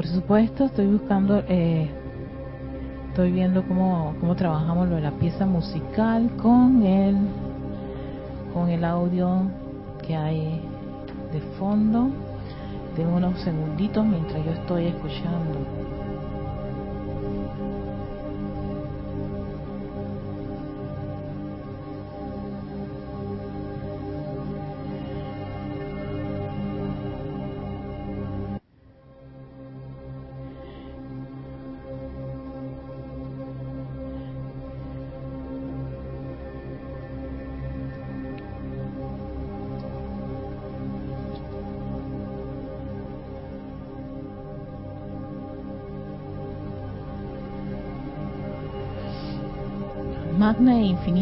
por supuesto, estoy buscando, eh, estoy viendo cómo, cómo trabajamos lo de la pieza musical con el, con el audio que hay de fondo. De unos segunditos mientras yo estoy escuchando.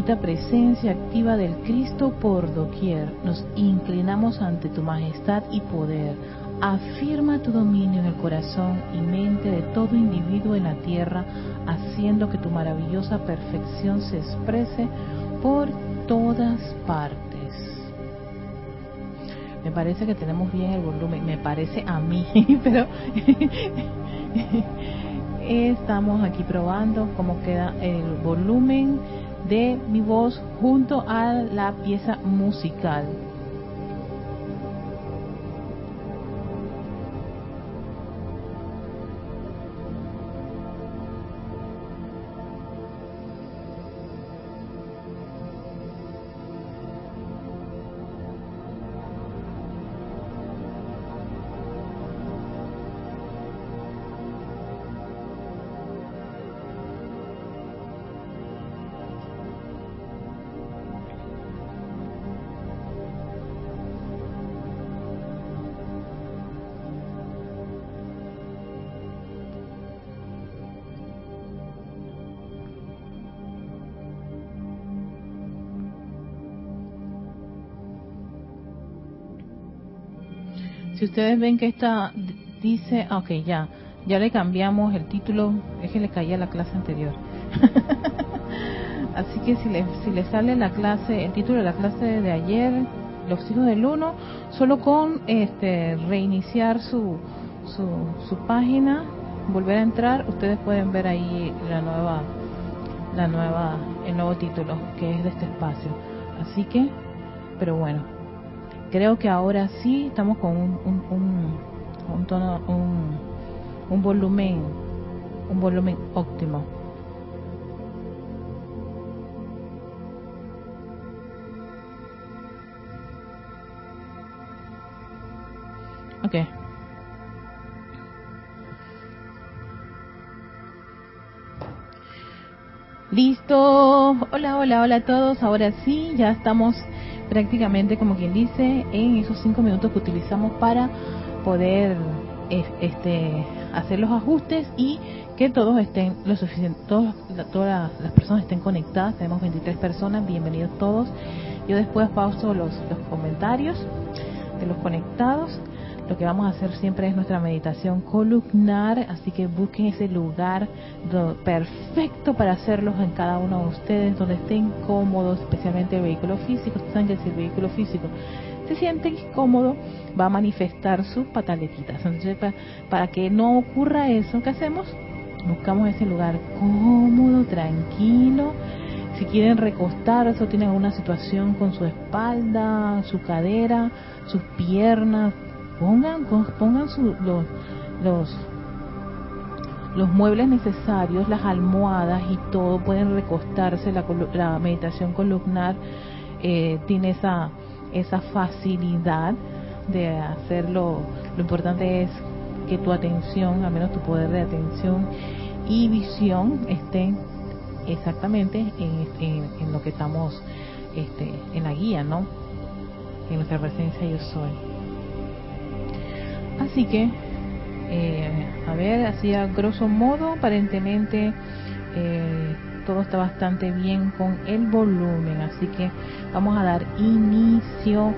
Infinita presencia activa del Cristo por doquier, nos inclinamos ante tu majestad y poder. Afirma tu dominio en el corazón y mente de todo individuo en la tierra, haciendo que tu maravillosa perfección se exprese por todas partes. Me parece que tenemos bien el volumen, me parece a mí, pero estamos aquí probando cómo queda el volumen de mi voz junto a la pieza musical. Si ustedes ven que esta dice, ah, ok, ya, ya le cambiamos el título, es que le caía la clase anterior. Así que si le, si le sale la clase, el título de la clase de ayer, los hijos del uno, solo con este reiniciar su, su, su página, volver a entrar, ustedes pueden ver ahí la nueva, la nueva, el nuevo título que es de este espacio. Así que, pero bueno, creo que ahora sí estamos con un, un, un, tono, un, un volumen, un volumen óptimo. Ok. Listo. Hola, hola, hola a todos. Ahora sí, ya estamos prácticamente como quien dice en esos cinco minutos que utilizamos para poder este, hacer los ajustes y que todos estén lo suficiente, todos, todas las personas estén conectadas. Tenemos 23 personas, bienvenidos todos. Yo después pauso los, los comentarios de los conectados lo que vamos a hacer siempre es nuestra meditación columnar, así que busquen ese lugar perfecto para hacerlos en cada uno de ustedes, donde estén cómodos, especialmente el vehículo físico. Ustedes saben que si el vehículo físico se siente incómodo, va a manifestar sus pataletitas. Entonces, para, que no ocurra eso, ¿qué hacemos? Buscamos ese lugar cómodo, tranquilo. Si quieren recostarse o tienen alguna situación con su espalda, su cadera, sus piernas, pongan, pongan los, los, los muebles necesarios, las almohadas y todo, pueden recostarse, la, la meditación columnar eh, tiene esa, esa facilidad de hacerlo. Lo importante es que tu atención, al menos tu poder de atención y visión estén exactamente en, en, lo que estamos este, en la guía, ¿no? En nuestra presencia yo soy. Así que, eh, a ver, así a grosso modo, aparentemente eh, todo está bastante bien con el volumen. Así que vamos a dar inicio.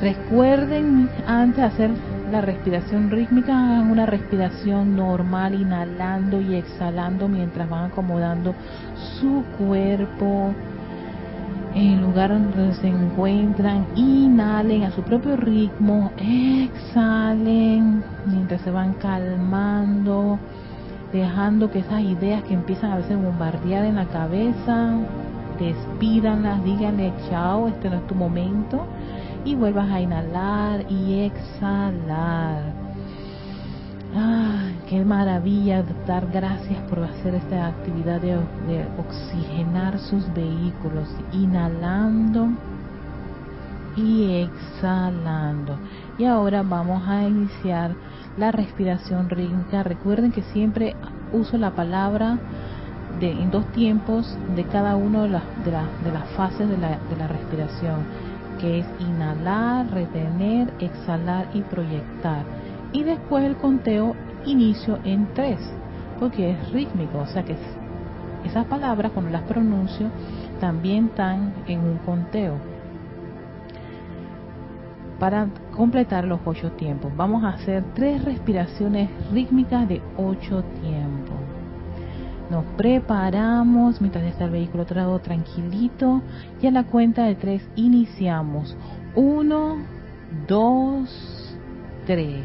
Recuerden antes de hacer la respiración rítmica, una respiración normal, inhalando y exhalando mientras van acomodando su cuerpo en el lugar donde se encuentran, inhalen a su propio ritmo, exhalen mientras se van calmando, dejando que esas ideas que empiezan a veces bombardear en la cabeza, despídanlas, díganle chao, este no es tu momento, y vuelvas a inhalar y exhalar. ¡Ay, qué maravilla dar gracias por hacer esta actividad de, oxigenar sus vehículos, inhalando y exhalando. Y ahora vamos a iniciar la respiración rítmica. Recuerden que siempre uso la palabra de, en dos tiempos de cada una de las, de, de las fases de la, de la respiración, que es inhalar, retener, exhalar y proyectar y después el conteo inicio en tres, porque es rítmico, o sea que esas palabras cuando las pronuncio también están en un conteo para completar los ocho tiempos. Vamos a hacer tres respiraciones rítmicas de ocho tiempos. Nos preparamos mientras está el vehículo trago tranquilito y a la cuenta de tres iniciamos. Uno, dos, tres.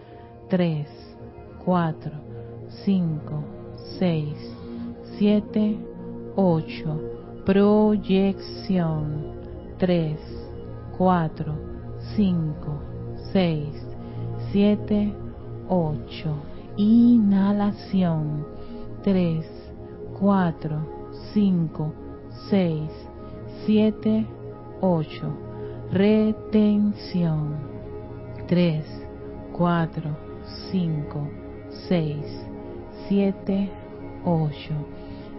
3, 4, 5, 6, 7, 8. Proyección 3, 4, 5, 6, 7, 8. Inhalación 3, 4, 5, 6, 7, 8. Retención 3, 4, 5, 6, 7, 8.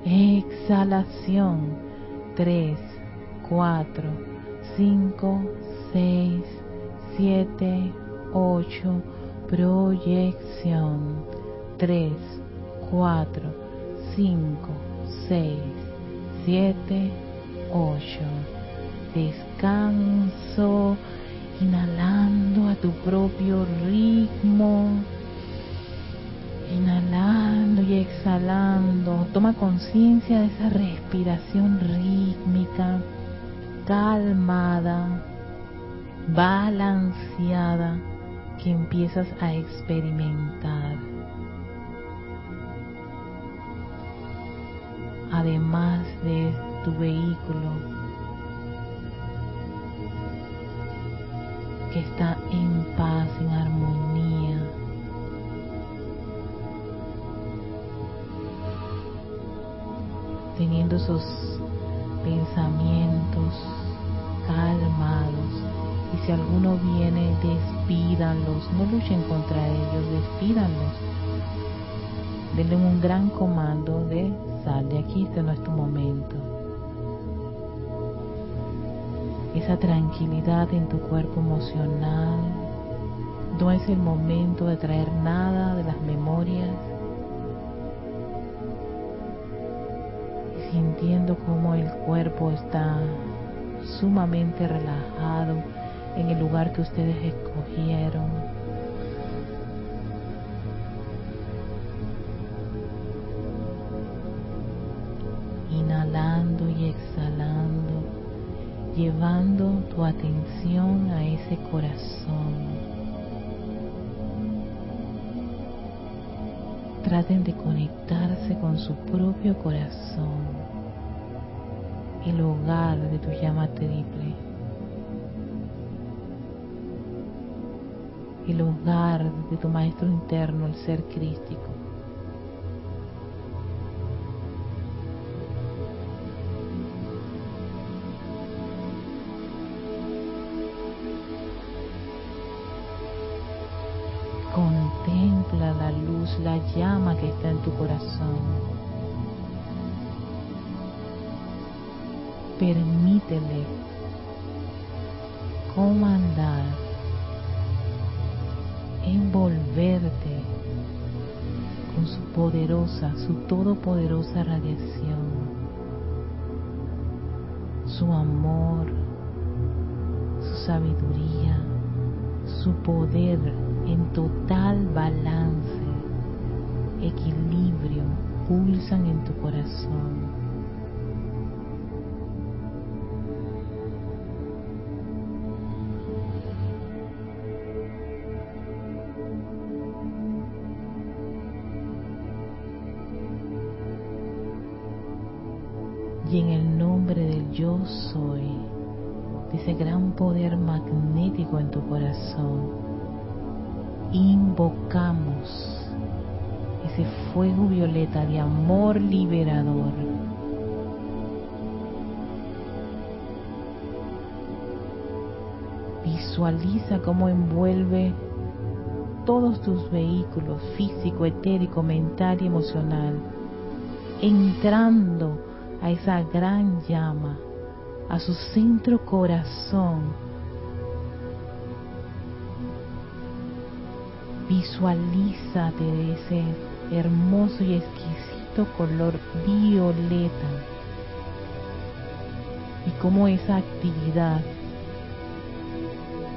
Exhalación 3, 4, 5, 6, 7, 8. Proyección 3, 4, 5, 6, 7, 8. Descanso inhalando a tu propio ritmo, inhalando y exhalando. Toma conciencia de esa respiración rítmica, calmada, balanceada que empiezas a experimentar. Además de tu vehículo que está en paz, en armonía. Teniendo esos pensamientos calmados. Y si alguno viene, despídanlos, no luchen contra ellos, despídanlos. Denle un gran comando de sal de aquí, este no es tu momento. Esa tranquilidad en tu cuerpo emocional. No es el momento de traer nada de las memorias. Sintiendo cómo el cuerpo está sumamente relajado en el lugar que ustedes escogieron. Inhalando y exhalando llevando tu atención a ese corazón. Traten de conectarse con su propio corazón, el hogar de tu llama triple, el hogar de tu maestro interno, el ser crístico. Permítele comandar, envolverte con su poderosa, su todopoderosa radiación, su amor, su sabiduría, su poder en total balance, equilibrio, pulsan en tu corazón en tu corazón, invocamos ese fuego violeta de amor liberador. Visualiza cómo envuelve todos tus vehículos físico, etérico, mental y emocional, entrando a esa gran llama, a su centro corazón. Visualízate de ese hermoso y exquisito color violeta. Y cómo esa actividad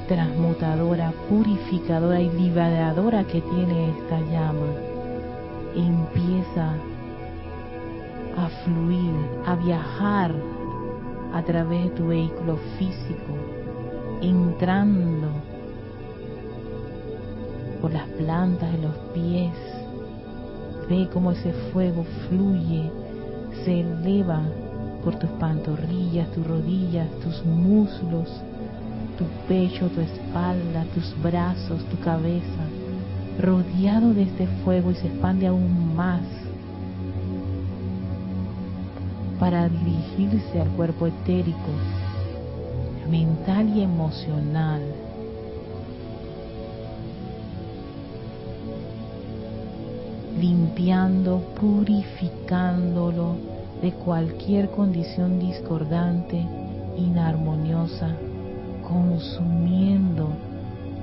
transmutadora, purificadora y liberadora que tiene esta llama empieza a fluir, a viajar a través de tu vehículo físico, entrando por las plantas de los pies. Ve cómo ese fuego fluye, se eleva por tus pantorrillas, tus rodillas, tus muslos, tu pecho, tu espalda, tus brazos, tu cabeza, rodeado de este fuego y se expande aún más para dirigirse al cuerpo etérico, mental y emocional. Limpiando, purificándolo de cualquier condición discordante, inarmoniosa, consumiendo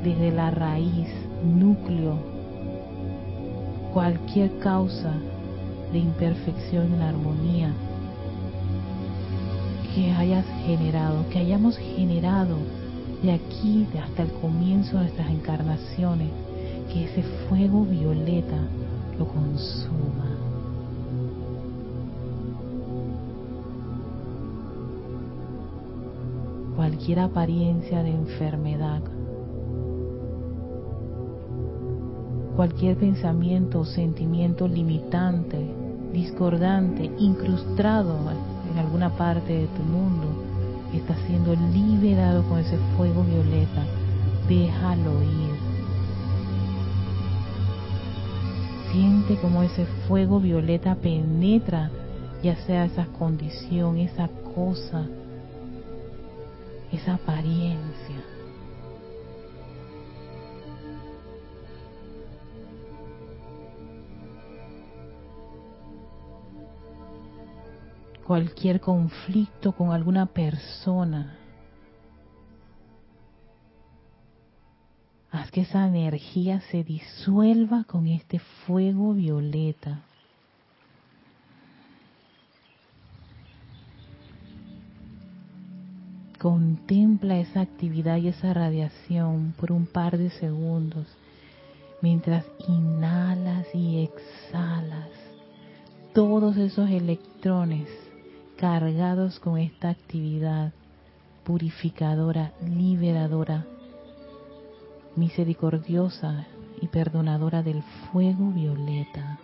desde la raíz, núcleo, cualquier causa de imperfección en armonía que hayas generado, que hayamos generado de aquí hasta el comienzo de nuestras encarnaciones, que ese fuego violeta consuma. Cualquier apariencia de enfermedad, cualquier pensamiento o sentimiento limitante, discordante, incrustado en alguna parte de tu mundo está siendo liberado con ese fuego violeta, déjalo ir. Siente como ese fuego violeta penetra ya sea esa condición, esa cosa, esa apariencia. cualquier conflicto con alguna persona. Que esa energía se disuelva con este fuego violeta. Contempla esa actividad y esa radiación por un par de segundos mientras inhalas y exhalas todos esos electrones cargados con esta actividad purificadora, liberadora, misericordiosa y perdonadora del fuego violeta.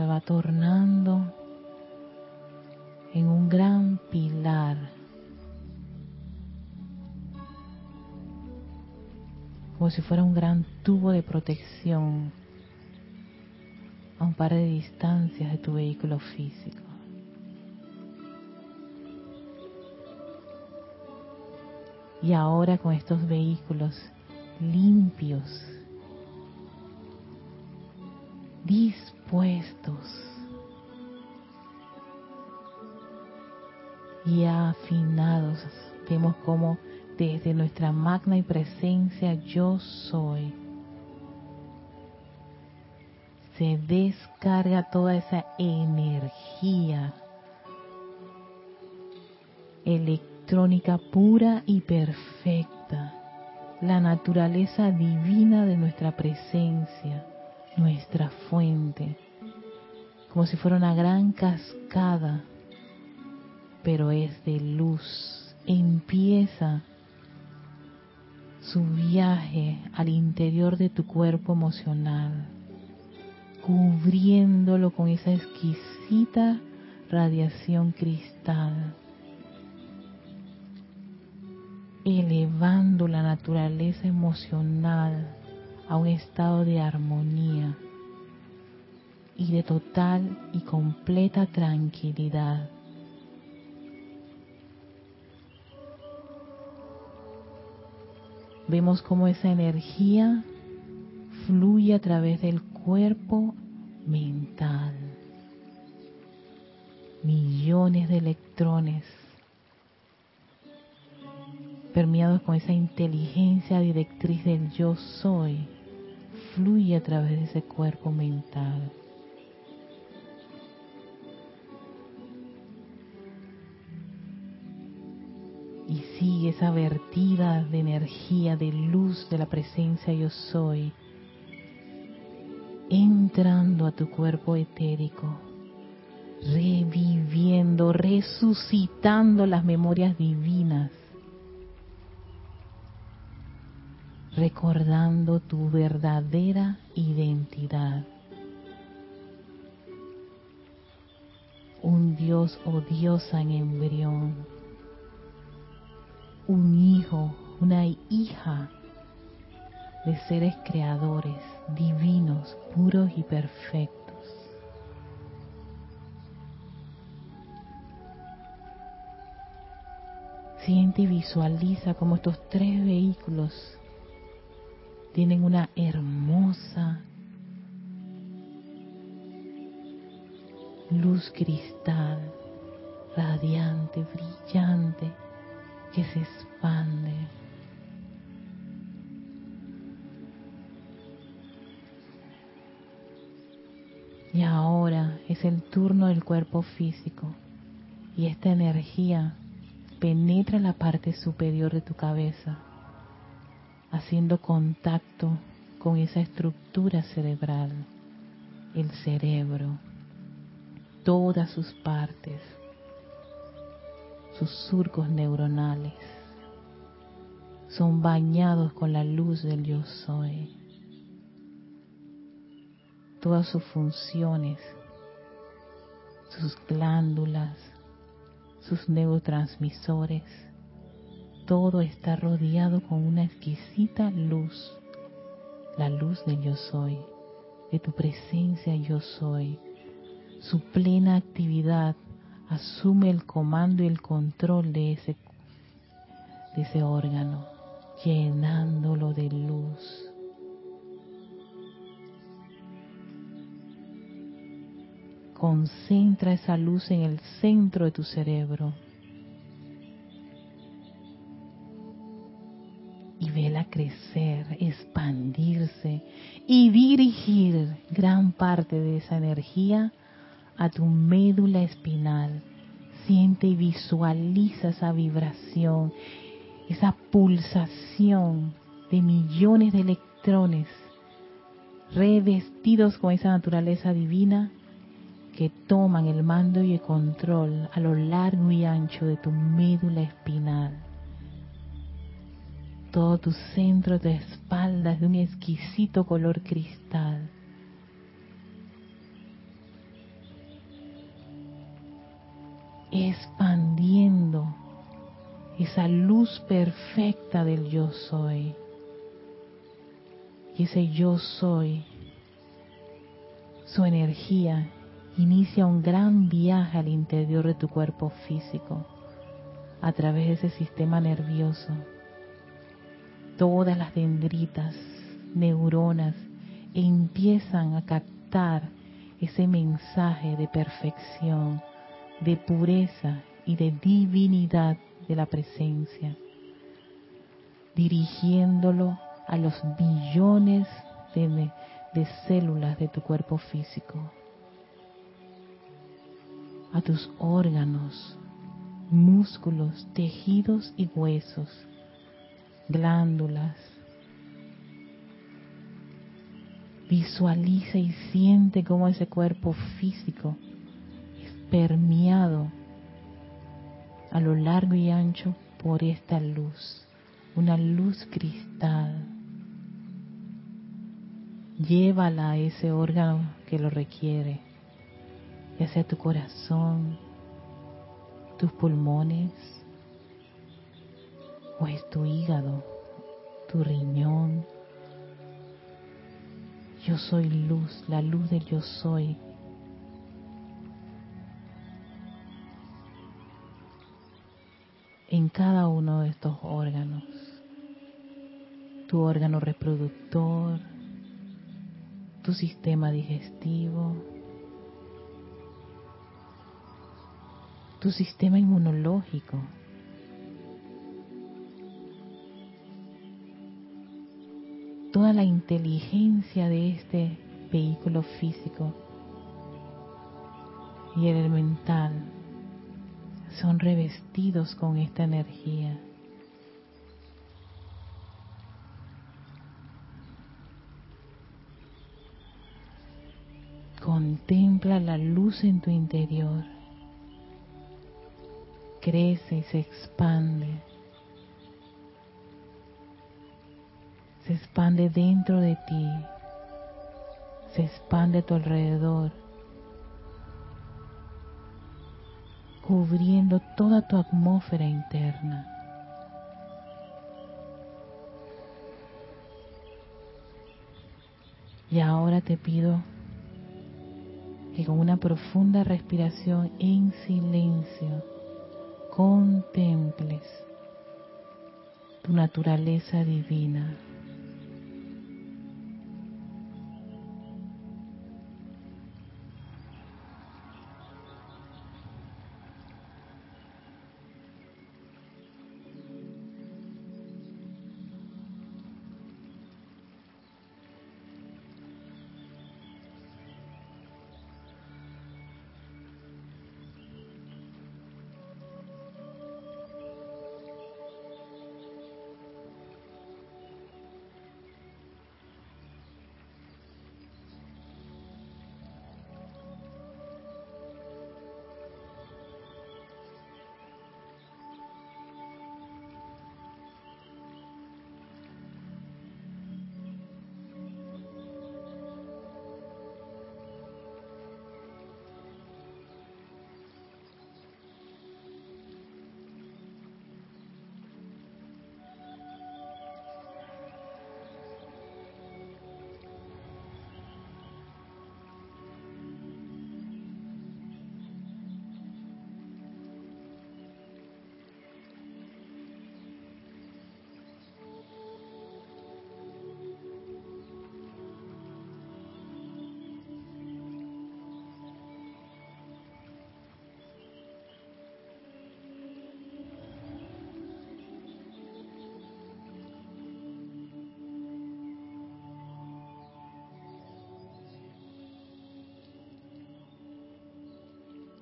Se va tornando en un gran pilar. Como si fuera un gran tubo de protección a un par de distancias de tu vehículo físico. Y ahora con estos vehículos limpios, dispuestos y afinados, vemos como desde nuestra magna y presencia yo soy, se descarga toda esa energía electrónica pura y perfecta, la naturaleza divina de nuestra presencia, nuestra fuente, como si fuera una gran cascada, pero es de luz. Empieza su viaje al interior de tu cuerpo emocional, cubriéndolo con esa exquisita radiación cristal elevando la naturaleza emocional a un estado de armonía y de total y completa tranquilidad. Vemos cómo esa energía fluye a través del cuerpo mental. Millones de electrones permeados con esa inteligencia directriz del yo soy, fluye a través de ese cuerpo mental. Y sigue esa vertida de energía, de luz de la presencia yo soy, entrando a tu cuerpo etérico, reviviendo, resucitando las memorias divinas recordando tu verdadera identidad. Un Dios o diosa en embrión, un hijo, una hija de seres creadores, divinos, puros y perfectos. Siente y visualiza como estos tres vehículos tienen una hermosa luz cristal, radiante, brillante, que se expande. Y ahora es el turno del cuerpo físico y esta energía penetra la parte superior de tu cabeza haciendo contacto con esa estructura cerebral, el cerebro, todas sus partes, sus surcos neuronales, son bañados con la luz del yo soy. Todas sus funciones, sus glándulas, sus neurotransmisores, todo está rodeado con una exquisita luz, la luz de yo soy, de tu presencia yo soy. Su plena actividad asume el comando y el control de ese, de ese órgano, llenándolo de luz. Concentra esa luz en el centro de tu cerebro y vela crecer, expandirse y dirigir gran parte de esa energía a tu médula espinal. Siente y visualiza esa vibración, esa pulsación de millones de electrones revestidos con esa naturaleza divina que toman el mando y el control a lo largo y ancho de tu médula espinal. Todo tu centro de espalda es de un exquisito color cristal. Expandiendo esa luz perfecta del yo soy. Y ese yo soy, su energía inicia un gran viaje al interior de tu cuerpo físico, a través de ese sistema nervioso. Todas las dendritas, neuronas, empiezan a captar ese mensaje de perfección, de pureza y de divinidad de la presencia, dirigiéndolo a los billones de, de células de tu cuerpo físico a tus órganos, músculos, tejidos y huesos, glándulas. Visualiza y siente cómo ese cuerpo físico es permeado a lo largo y ancho por esta luz, una luz cristal. Llévala a ese órgano que lo requiere ya sea tu corazón, tus pulmones, o es tu hígado, tu riñón. Yo soy luz, la luz del yo soy. En cada uno de estos órganos, tu órgano reproductor, tu sistema digestivo, tu sistema inmunológico. Toda la inteligencia de este vehículo físico y el mental son revestidos con esta energía. Contempla la luz en tu interior crece y se expande. Se expande dentro de ti. Se expande a tu alrededor. Cubriendo toda tu atmósfera interna. Y ahora te pido que con una profunda respiración en silencio contemples tu naturaleza divina.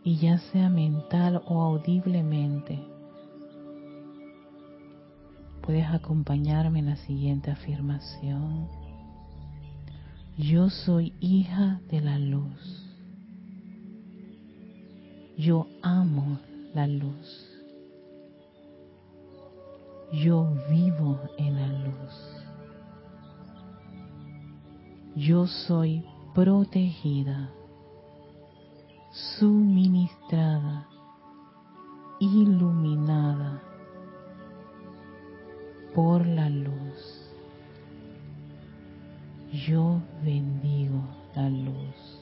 Y ya sea mental o audiblemente, puedes acompañarme en la siguiente afirmación. Yo soy hija de la luz. Yo amo la luz. Yo vivo en la luz. Yo soy protegida, suministrada, iluminada por la luz. Yo bendigo la luz.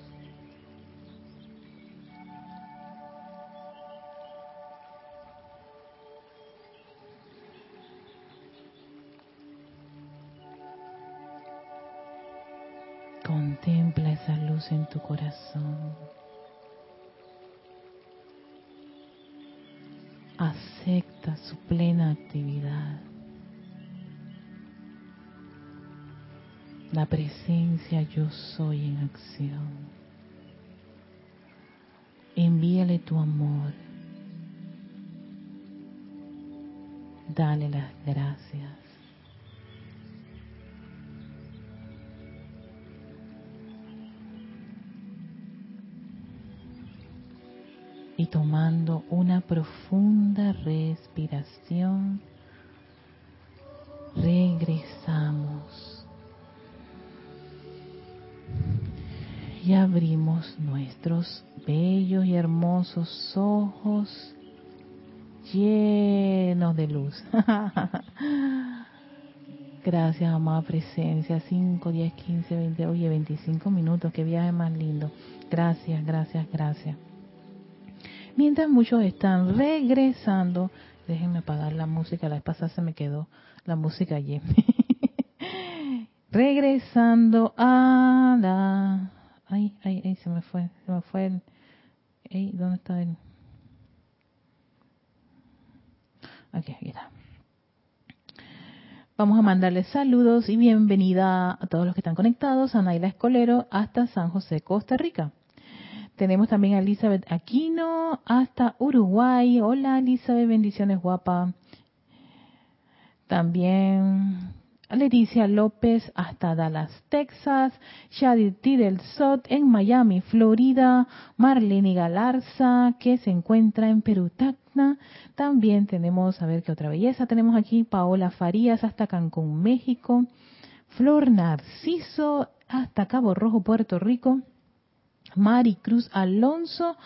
Contempla esa luz en tu corazón. Acepta su plena actividad. La presencia yo soy en acción. Envíale tu amor. Dale las gracias. Y tomando una profunda respiración, regresamos y abrimos nuestros bellos y hermosos ojos llenos de luz. Gracias, amada presencia. 5, 10, 15, 20, oye, 25 minutos. Qué viaje más lindo. Gracias, gracias, gracias. Mientras muchos están regresando, déjenme apagar la música, la vez pasada se me quedó la música allí. regresando a la... Ay, ay, ay, se me fue, se me fue el... Ay, ¿Dónde está el...? Aquí, aquí está. Vamos a mandarles saludos y bienvenida a todos los que están conectados a Naila Escolero hasta San José, Costa Rica. Tenemos también a Elizabeth Aquino hasta Uruguay. Hola Elizabeth, bendiciones guapa. También Leticia López hasta Dallas, Texas. Shadid del Sot en Miami, Florida. Marlene Galarza que se encuentra en Perú, Tacna. También tenemos, a ver qué otra belleza tenemos aquí. Paola Farías hasta Cancún, México. Flor Narciso hasta Cabo Rojo, Puerto Rico. Maricruz Alonso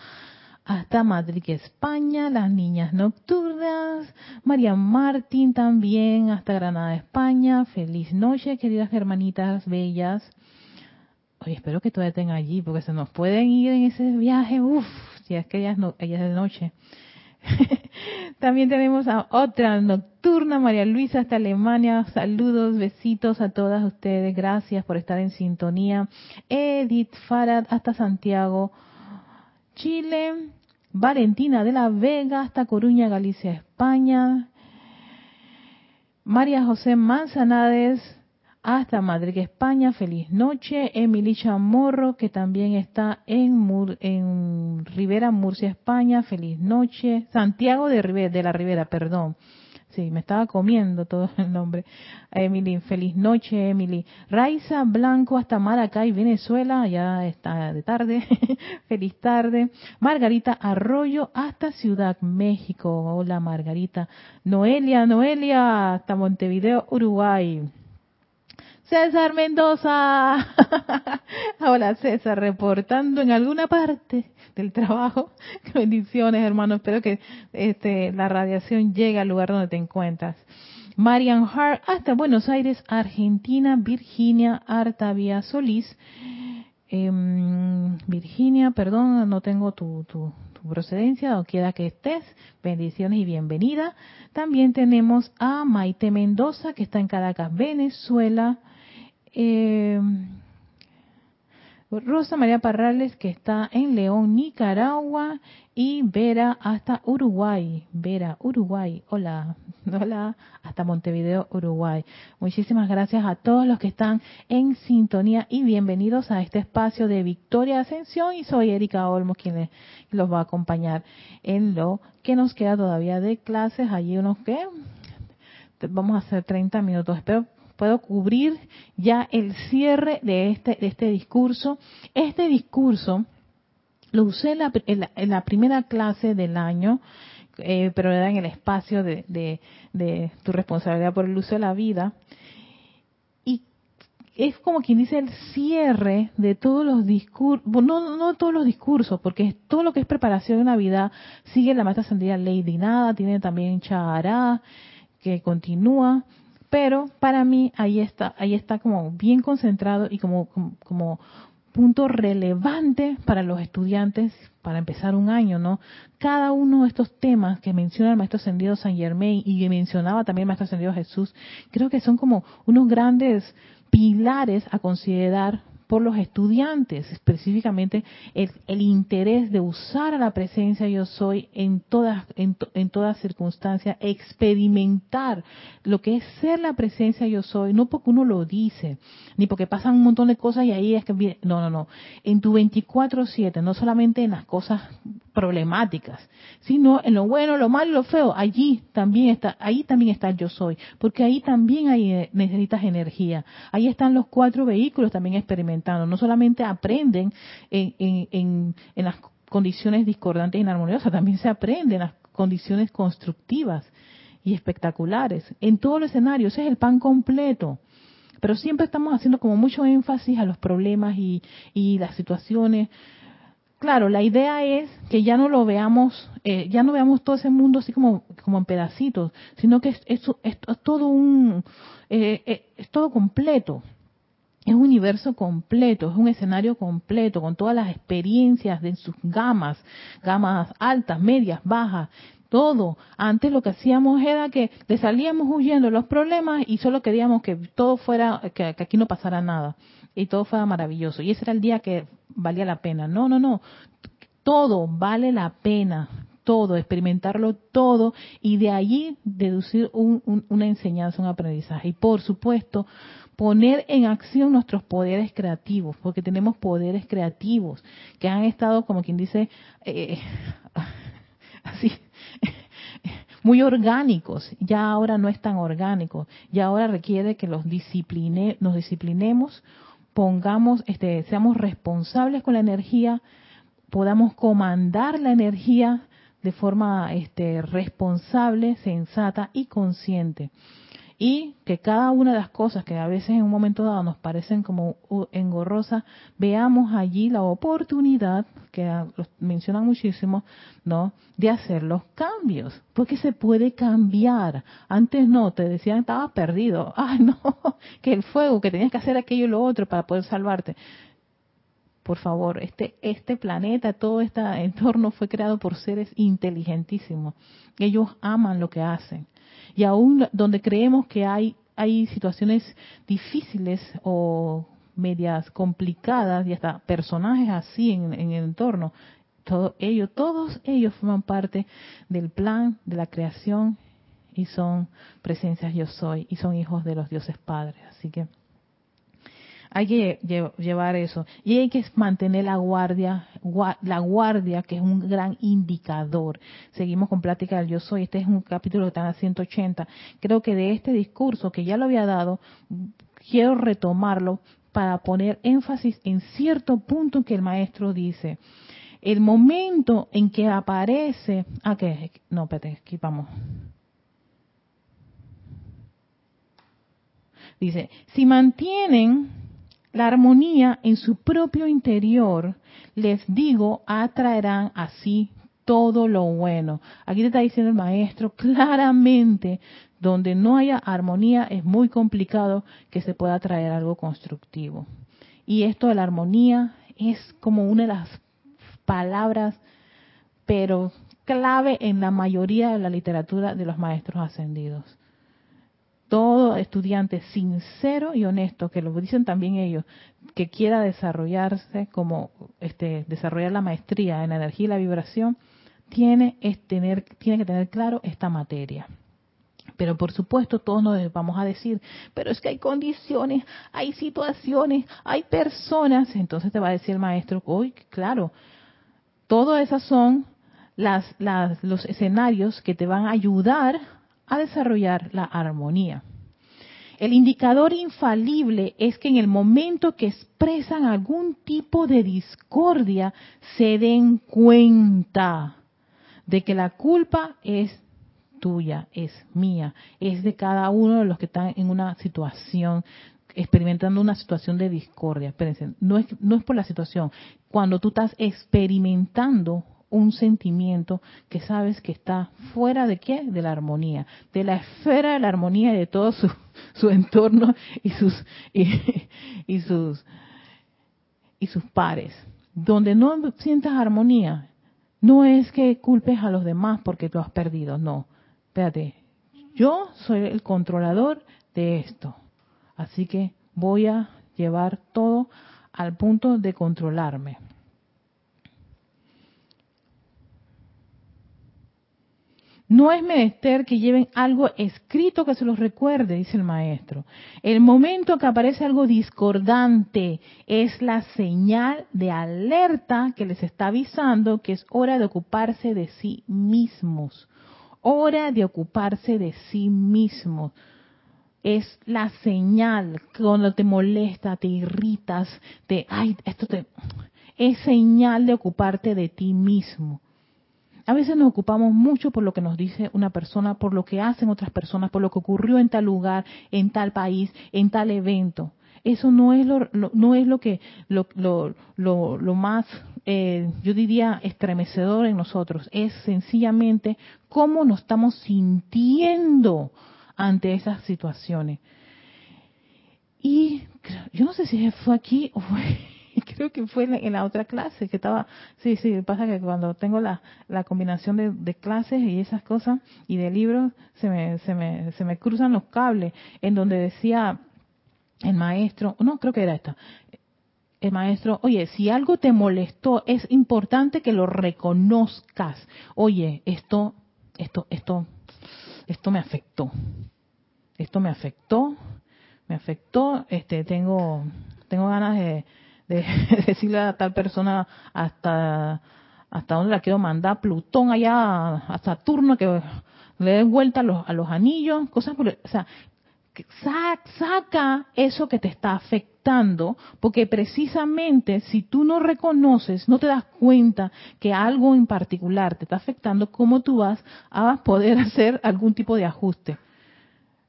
hasta Madrid, España, las niñas nocturnas, María Martín también hasta Granada, España, feliz noche, queridas hermanitas bellas. Oye, espero que todavía estén allí, porque se nos pueden ir en ese viaje, uff, si es que ellas, no, ellas de noche. También tenemos a otra nocturna, María Luisa hasta Alemania. Saludos, besitos a todas ustedes. Gracias por estar en sintonía. Edith Farad hasta Santiago, Chile. Valentina de la Vega hasta Coruña, Galicia, España. María José Manzanades hasta Madrid, España. Feliz noche. Emily Chamorro, que también está en, en Rivera, Murcia, España. Feliz noche. Santiago de, Rivera, de la Rivera, perdón. Sí, me estaba comiendo todo el nombre. Emily, feliz noche, Emily. Raiza Blanco hasta Maracay, Venezuela, ya está de tarde. feliz tarde. Margarita Arroyo hasta Ciudad México. Hola Margarita. Noelia, Noelia hasta Montevideo, Uruguay. César Mendoza. Hola César, reportando en alguna parte del trabajo. Bendiciones, hermano. Espero que este, la radiación llegue al lugar donde te encuentras. Marian Hart hasta Buenos Aires, Argentina, Virginia Artavia Solís. Em, Virginia, perdón, no tengo tu, tu, procedencia, o quiera que estés. Bendiciones y bienvenida. También tenemos a Maite Mendoza, que está en Caracas, Venezuela. Eh, Rosa María Parrales, que está en León, Nicaragua, y Vera hasta Uruguay. Vera, Uruguay. Hola, hola, hasta Montevideo, Uruguay. Muchísimas gracias a todos los que están en sintonía y bienvenidos a este espacio de Victoria Ascensión. Y soy Erika Olmos quien les, los va a acompañar en lo que nos queda todavía de clases. Allí unos que vamos a hacer 30 minutos. Espero puedo cubrir ya el cierre de este, de este discurso. Este discurso Lo usé en la, primera clase del año, eh, pero era en el espacio de, de, tu responsabilidad por el uso de la vida. Y es como quien dice el cierre de todos los discursos, no, no todos los discursos, porque todo lo que es preparación de Navidad sigue la maestra ascendida Lady Nada, tiene también Chahara, que continúa, pero para mí ahí está, ahí está como bien concentrado y como, como punto relevante para los estudiantes para empezar un año, ¿no? Cada uno de estos temas que menciona el Maestro Ascendido San Germain y que mencionaba también el Maestro Ascendido Jesús, creo que son como unos grandes pilares a considerar por los estudiantes, específicamente el, interés de usar a la presencia yo soy en todas en, en todas circunstancias, experimentar lo que es ser la presencia yo soy, no porque uno lo dice, ni porque pasan un montón de cosas y ahí es que no, no, no, en tu 24/7, no solamente en las cosas problemáticas, sino en lo bueno, lo malo lo feo, allí también está, ahí también está el yo soy, porque ahí también hay, eh, necesitas energía, ahí están los cuatro vehículos también experimentando no solamente aprenden en, las condiciones discordantes y inarmoniosas, también se aprende en las condiciones constructivas y espectaculares. En todo el escenario, ese es el pan completo. Pero siempre estamos haciendo como mucho énfasis a los problemas y, las situaciones. Claro, la idea es que ya no lo veamos, eh, ya no veamos todo ese mundo así como, como en pedacitos, sino que es, es, todo un, eh, eh, es todo completo es un universo completo, es un escenario completo, con todas las experiencias de sus gamas, gamas altas, medias, bajas, todo. Antes lo que hacíamos era que le salíamos huyendo los problemas y solo queríamos que todo fuera, que, aquí no pasara nada y todo fuera maravilloso. Y ese era el día que valía la pena. No, no, no. Todo vale la pena. Todo, experimentarlo todo y de allí deducir una enseñanza, un aprendizaje. Y por supuesto, poner en acción nuestros poderes creativos, porque tenemos poderes creativos que han estado, como quien dice, eh, así, muy orgánicos, ya ahora no es tan orgánico, ya ahora requiere que los discipline, nos disciplinemos, pongamos, este, seamos responsables con la energía, podamos comandar la energía de forma este, responsable, sensata y consciente y que cada una de las cosas que a veces en un momento dado nos parecen como engorrosas, veamos allí la oportunidad, que mencionan muchísimo, ¿no? De hacer los cambios, porque se puede cambiar. Antes no, te decían estabas perdido, ay no, que el fuego, que tenías que hacer aquello y lo otro para poder salvarte. Por favor, este, este planeta, todo este entorno fue creado por seres inteligentísimos. Ellos aman lo que hacen y aún donde creemos que hay, hay situaciones difíciles o medias complicadas y hasta personajes así en, el entorno, todo ello, todos ellos forman parte del plan de la creación y son presencias yo soy y son hijos de los dioses padres. Así que hay que llevar eso. Y hay que mantener la guardia, la guardia, que es un gran indicador. Seguimos con plática del yo soy. Este es un capítulo que está en 180. Creo que de este discurso, que ya lo había dado, quiero retomarlo para poner énfasis en cierto punto que el maestro dice. El momento en que aparece, ah, que, no, espérate, aquí vamos. Dice, si mantienen la armonía en su propio interior, les digo, atraerán así todo lo bueno. Aquí te está diciendo el maestro claramente, donde no haya armonía es muy complicado que se pueda traer algo constructivo. Y esto de la armonía es como una de las palabras, pero clave en la mayoría de la literatura de los maestros ascendidos todo estudiante sincero y honesto, que lo dicen también ellos, que quiera desarrollarse como este, desarrollar la maestría en la energía y la vibración, tiene, tener, tiene que tener claro esta materia. Pero por supuesto todos nos vamos a decir, pero es que hay condiciones, hay situaciones, hay personas. Entonces te va a decir el maestro, uy, claro, todas esas son las, las, los escenarios que te van a ayudar a desarrollar la armonía. El indicador infalible es que en el momento que expresan algún tipo de discordia, se den cuenta de que la culpa es tuya, es mía, es de cada uno de los que están en una situación experimentando una situación de discordia. Espérense, no es, no es por la situación. Cuando tú estás experimentando un sentimiento que sabes que está fuera de qué? De la armonía, de la esfera de la armonía y de todo su, su entorno y sus, y sus, y sus pares. Donde no sientas armonía, no es que culpes a los demás porque tú has perdido, no espérate, yo soy el controlador de esto. Así que voy a llevar todo al punto de controlarme. No es menester que lleven algo escrito que se los recuerde, dice el maestro. El momento que aparece algo discordante es la señal de alerta que les está avisando que es hora de ocuparse de sí mismos hora de ocuparse de sí mismo. Es la señal cuando te molesta, te irritas, te, ay, esto te, es señal de ocuparte de ti mismo. A veces nos ocupamos mucho por lo que nos dice una persona, por lo que hacen otras personas, por lo que ocurrió en tal lugar, en tal país, en tal evento. Eso no es lo, no es lo que lo, lo, lo, más, eh, yo diría, estremecedor en nosotros. Es sencillamente cómo nos estamos sintiendo ante esas situaciones. Y yo no sé si fue aquí o fue, creo que fue en la, otra clase que estaba, sí, sí, pasa que cuando tengo la, la combinación de, de, clases y esas cosas y de libros, se me, se me, se me cruzan los cables, en donde decía el maestro, no, creo que era esta, el maestro, oye, si algo te molestó, es importante que lo reconozcas. Oye, esto, esto, esto, esto me afectó. Esto me afectó, me afectó, este, tengo, tengo ganas de, decirle a tal persona hasta, hasta dónde la quiero mandar, Plutón allá, a Saturno, que le dé vuelta a los, a los anillos, cosas por, o sea, saca eso que te está afectando, porque precisamente si tú no reconoces, no te das cuenta que algo en particular te está afectando, ¿cómo tú vas a poder hacer algún tipo de ajuste?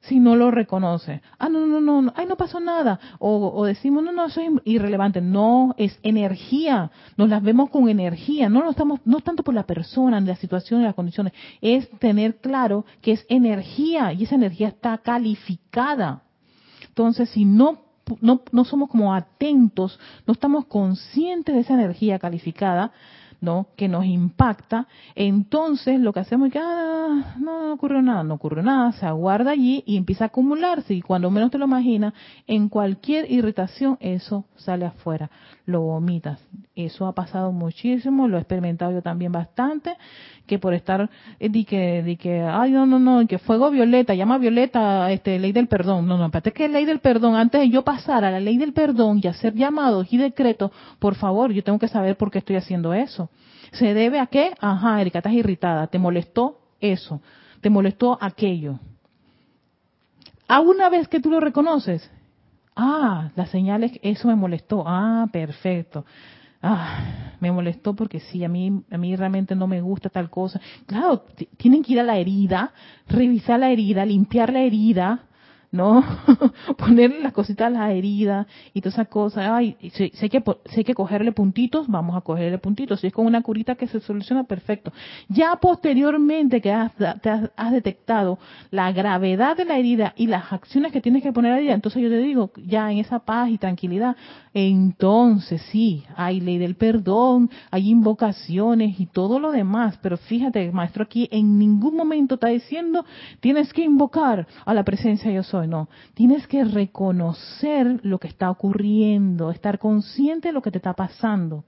Si no lo reconoce. Ah, no, no, no, no, ay, no pasó nada. O, decimos, no, no, soy irrelevante. No, es energía. Nos las vemos con energía. No lo estamos, no tanto por la persona, ni la situación, ni las condiciones. Es tener claro que es energía y esa energía está calificada. Entonces, si no no, no somos como atentos, no estamos conscientes de esa energía calificada, ¿no? que nos impacta, entonces lo que hacemos es que ah, no, ocurrió nada, no ocurrió nada, se aguarda allí y empieza a acumularse y cuando menos te lo imaginas, en cualquier irritación eso sale afuera, lo vomitas. Eso ha pasado muchísimo, lo he experimentado yo también bastante, que por estar eh, di que di que ay no no no que fuego violeta llama violeta este ley del perdón no no espérate que ley del perdón antes de yo pasar a la ley del perdón y hacer llamados y decretos por favor yo tengo que saber por qué estoy haciendo eso se debe a qué ajá Erika estás irritada. Te molestó eso te molestó aquello a una vez que tú lo reconoces ah la señal es eso me molestó. Ah perfecto. Ah, me molestó porque sí, a mí, a mí realmente no me gusta tal cosa. Claro, tienen que ir a la herida, revisar la herida, limpiar la herida, ¿no? Ponerle las cositas a la herida y todas esas cosas. Ay, si, hay que, si hay que cogerle puntitos, vamos a cogerle puntitos. Si es con una curita que se soluciona, perfecto. Ya posteriormente que has, te has, detectado la gravedad de la herida y las acciones que tienes que poner a la herida, entonces yo te digo, ya en esa paz y tranquilidad, entonces sí, hay ley del perdón, hay invocaciones y todo lo demás. Pero fíjate, maestro, aquí en ningún momento está diciendo, tienes que invocar a la presencia yo soy no. Tienes que reconocer lo que está ocurriendo, estar consciente de lo que te está pasando,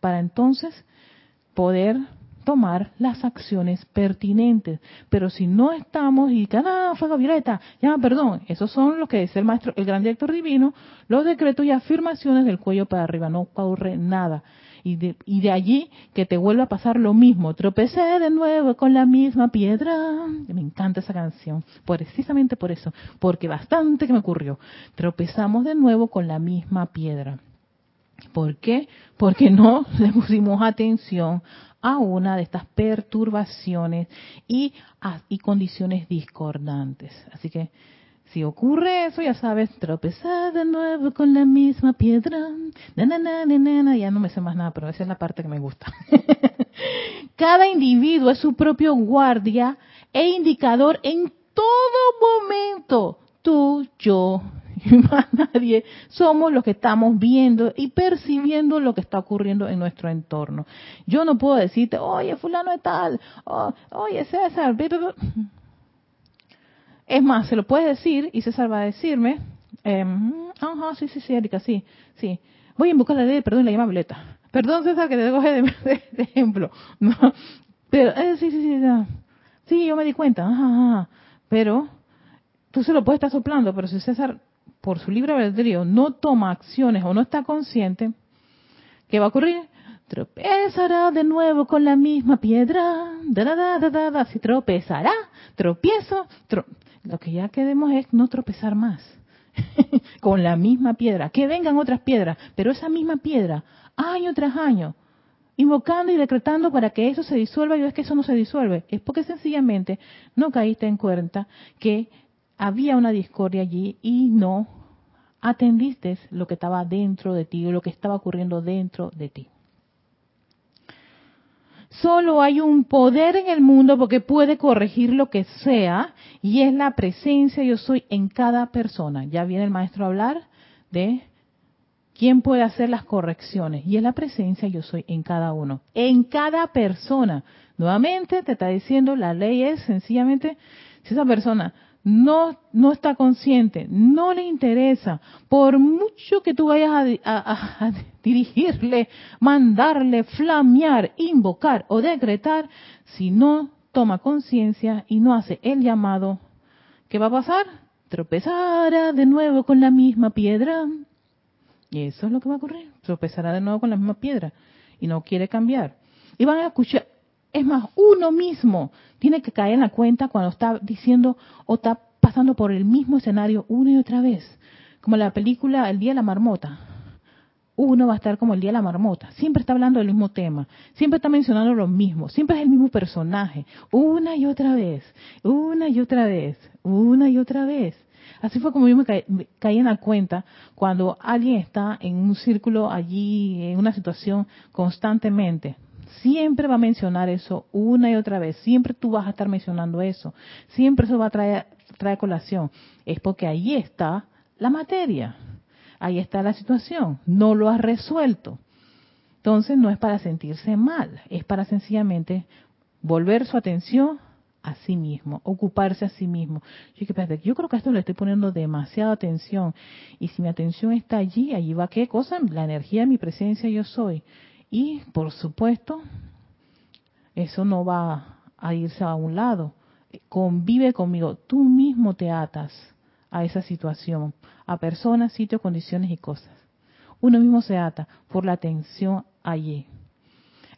para entonces poder tomar las acciones pertinentes. Pero si no estamos y que ah, fuego violeta, ya perdón, esos son los que dice el maestro, el gran director divino, los decretos y afirmaciones del cuello para arriba, no ocurre nada. y de, y de allí que te vuelva a pasar lo mismo. Tropecé de nuevo con la misma piedra. Me encanta esa canción, precisamente por eso, porque bastante que me ocurrió. Tropezamos de nuevo con la misma piedra. ¿Por qué? Porque no le pusimos atención a una de estas perturbaciones y, y condiciones discordantes. Así que si ocurre eso, ya sabes, tropezar de nuevo con la misma piedra. Na, na, na, ya no me sé más nada, pero esa es la parte que me gusta. Cada individuo es su propio guardia e indicador en todo momento. Tú, yo y más nadie somos los que estamos viendo y percibiendo lo que está ocurriendo en nuestro entorno. Yo no puedo decirte, oye, fulano es tal, oh, oye, César, es más, se lo puedes decir y César va a decirme, eh, ajá, sí, sí, sí, Erika, sí, sí. Voy a invocar la ley perdón, la llama Violeta. Perdón, César, que te coge de, de, ejemplo. No, pero, eh, sí, sí, sí, sí, yo me di cuenta, ajá, ajá. Pero tú se lo puedes estar soplando, pero si César, por su libre albedrío, no toma acciones o no está consciente, ¿qué va a ocurrir? Tropezará de nuevo con la misma piedra, da, da, da, da, da, si tropezará, tropiezo, tro lo que ya queremos es no tropezar más con la misma piedra. Que vengan otras piedras, pero esa misma piedra, año tras año, invocando y decretando para que eso se disuelva, y ves que eso no se disuelve. Es porque sencillamente no caíste en cuenta que había una discordia allí y no atendiste lo que estaba dentro de ti, lo que estaba ocurriendo dentro de ti. Solo hay un poder en el mundo porque puede corregir lo que sea y es la presencia yo soy en cada persona. Ya viene el maestro a hablar de quién puede hacer las correcciones y es la presencia yo soy en cada uno, en cada persona. Nuevamente te está diciendo, la ley es sencillamente, si esa persona no, no está consciente, no le interesa, por mucho que tú vayas a, dirigirle, mandarle, flamear, invocar o decretar, si no toma conciencia y no hace el llamado, ¿qué va a pasar? Tropezará de nuevo con la misma piedra. Y eso es lo que va a ocurrir. Tropezará de nuevo con la misma piedra. Y no quiere cambiar. Y van a escuchar, es más, uno mismo tiene que caer en la cuenta cuando está diciendo o está pasando por el mismo escenario una y otra vez. Como la película El Día de la Marmota. Uno va a estar como el Día de la Marmota. Siempre está hablando del mismo tema. Siempre está mencionando lo mismo. Siempre es el mismo personaje. Una y otra vez. Una y otra vez. Una y otra vez. Así fue como yo me caí, en la cuenta cuando alguien está en un círculo allí, en una situación constantemente siempre va a mencionar eso una y otra vez, siempre tú vas a estar mencionando eso, siempre eso va a traer, colación, es porque ahí está la materia, ahí está la situación, no lo has resuelto. Entonces no es para sentirse mal, es para sencillamente volver su atención a sí mismo, ocuparse a sí mismo. Yo, yo creo que a esto le estoy poniendo demasiada atención. Y si mi atención está allí, allí va qué cosa, la energía, mi presencia, yo soy. Y, por supuesto, eso no va a irse a un lado. Convive conmigo. Tú mismo te atas a esa situación, a personas, sitios, condiciones y cosas. Uno mismo se ata por la atención allí.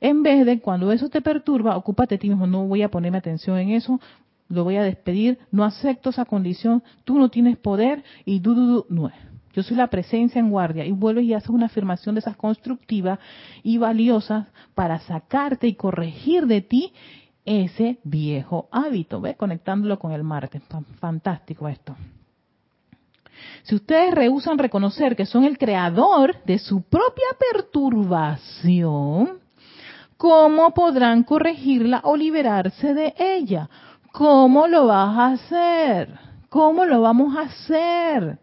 En vez de cuando eso te perturba, ocúpate a ti mismo. No voy a ponerme atención en eso, lo voy a despedir, no acepto esa condición, tú no tienes poder y du, du, du, no es. Yo soy la presencia en guardia. Y vuelves y haces una afirmación de esas constructivas y valiosas para sacarte y corregir de ti ese viejo hábito. ¿Ves? Conectándolo con el martes. Fantástico esto. Si ustedes rehusan reconocer que son el creador de su propia perturbación, ¿cómo podrán corregirla o liberarse de ella? ¿Cómo lo vas a hacer? ¿Cómo lo vamos a hacer?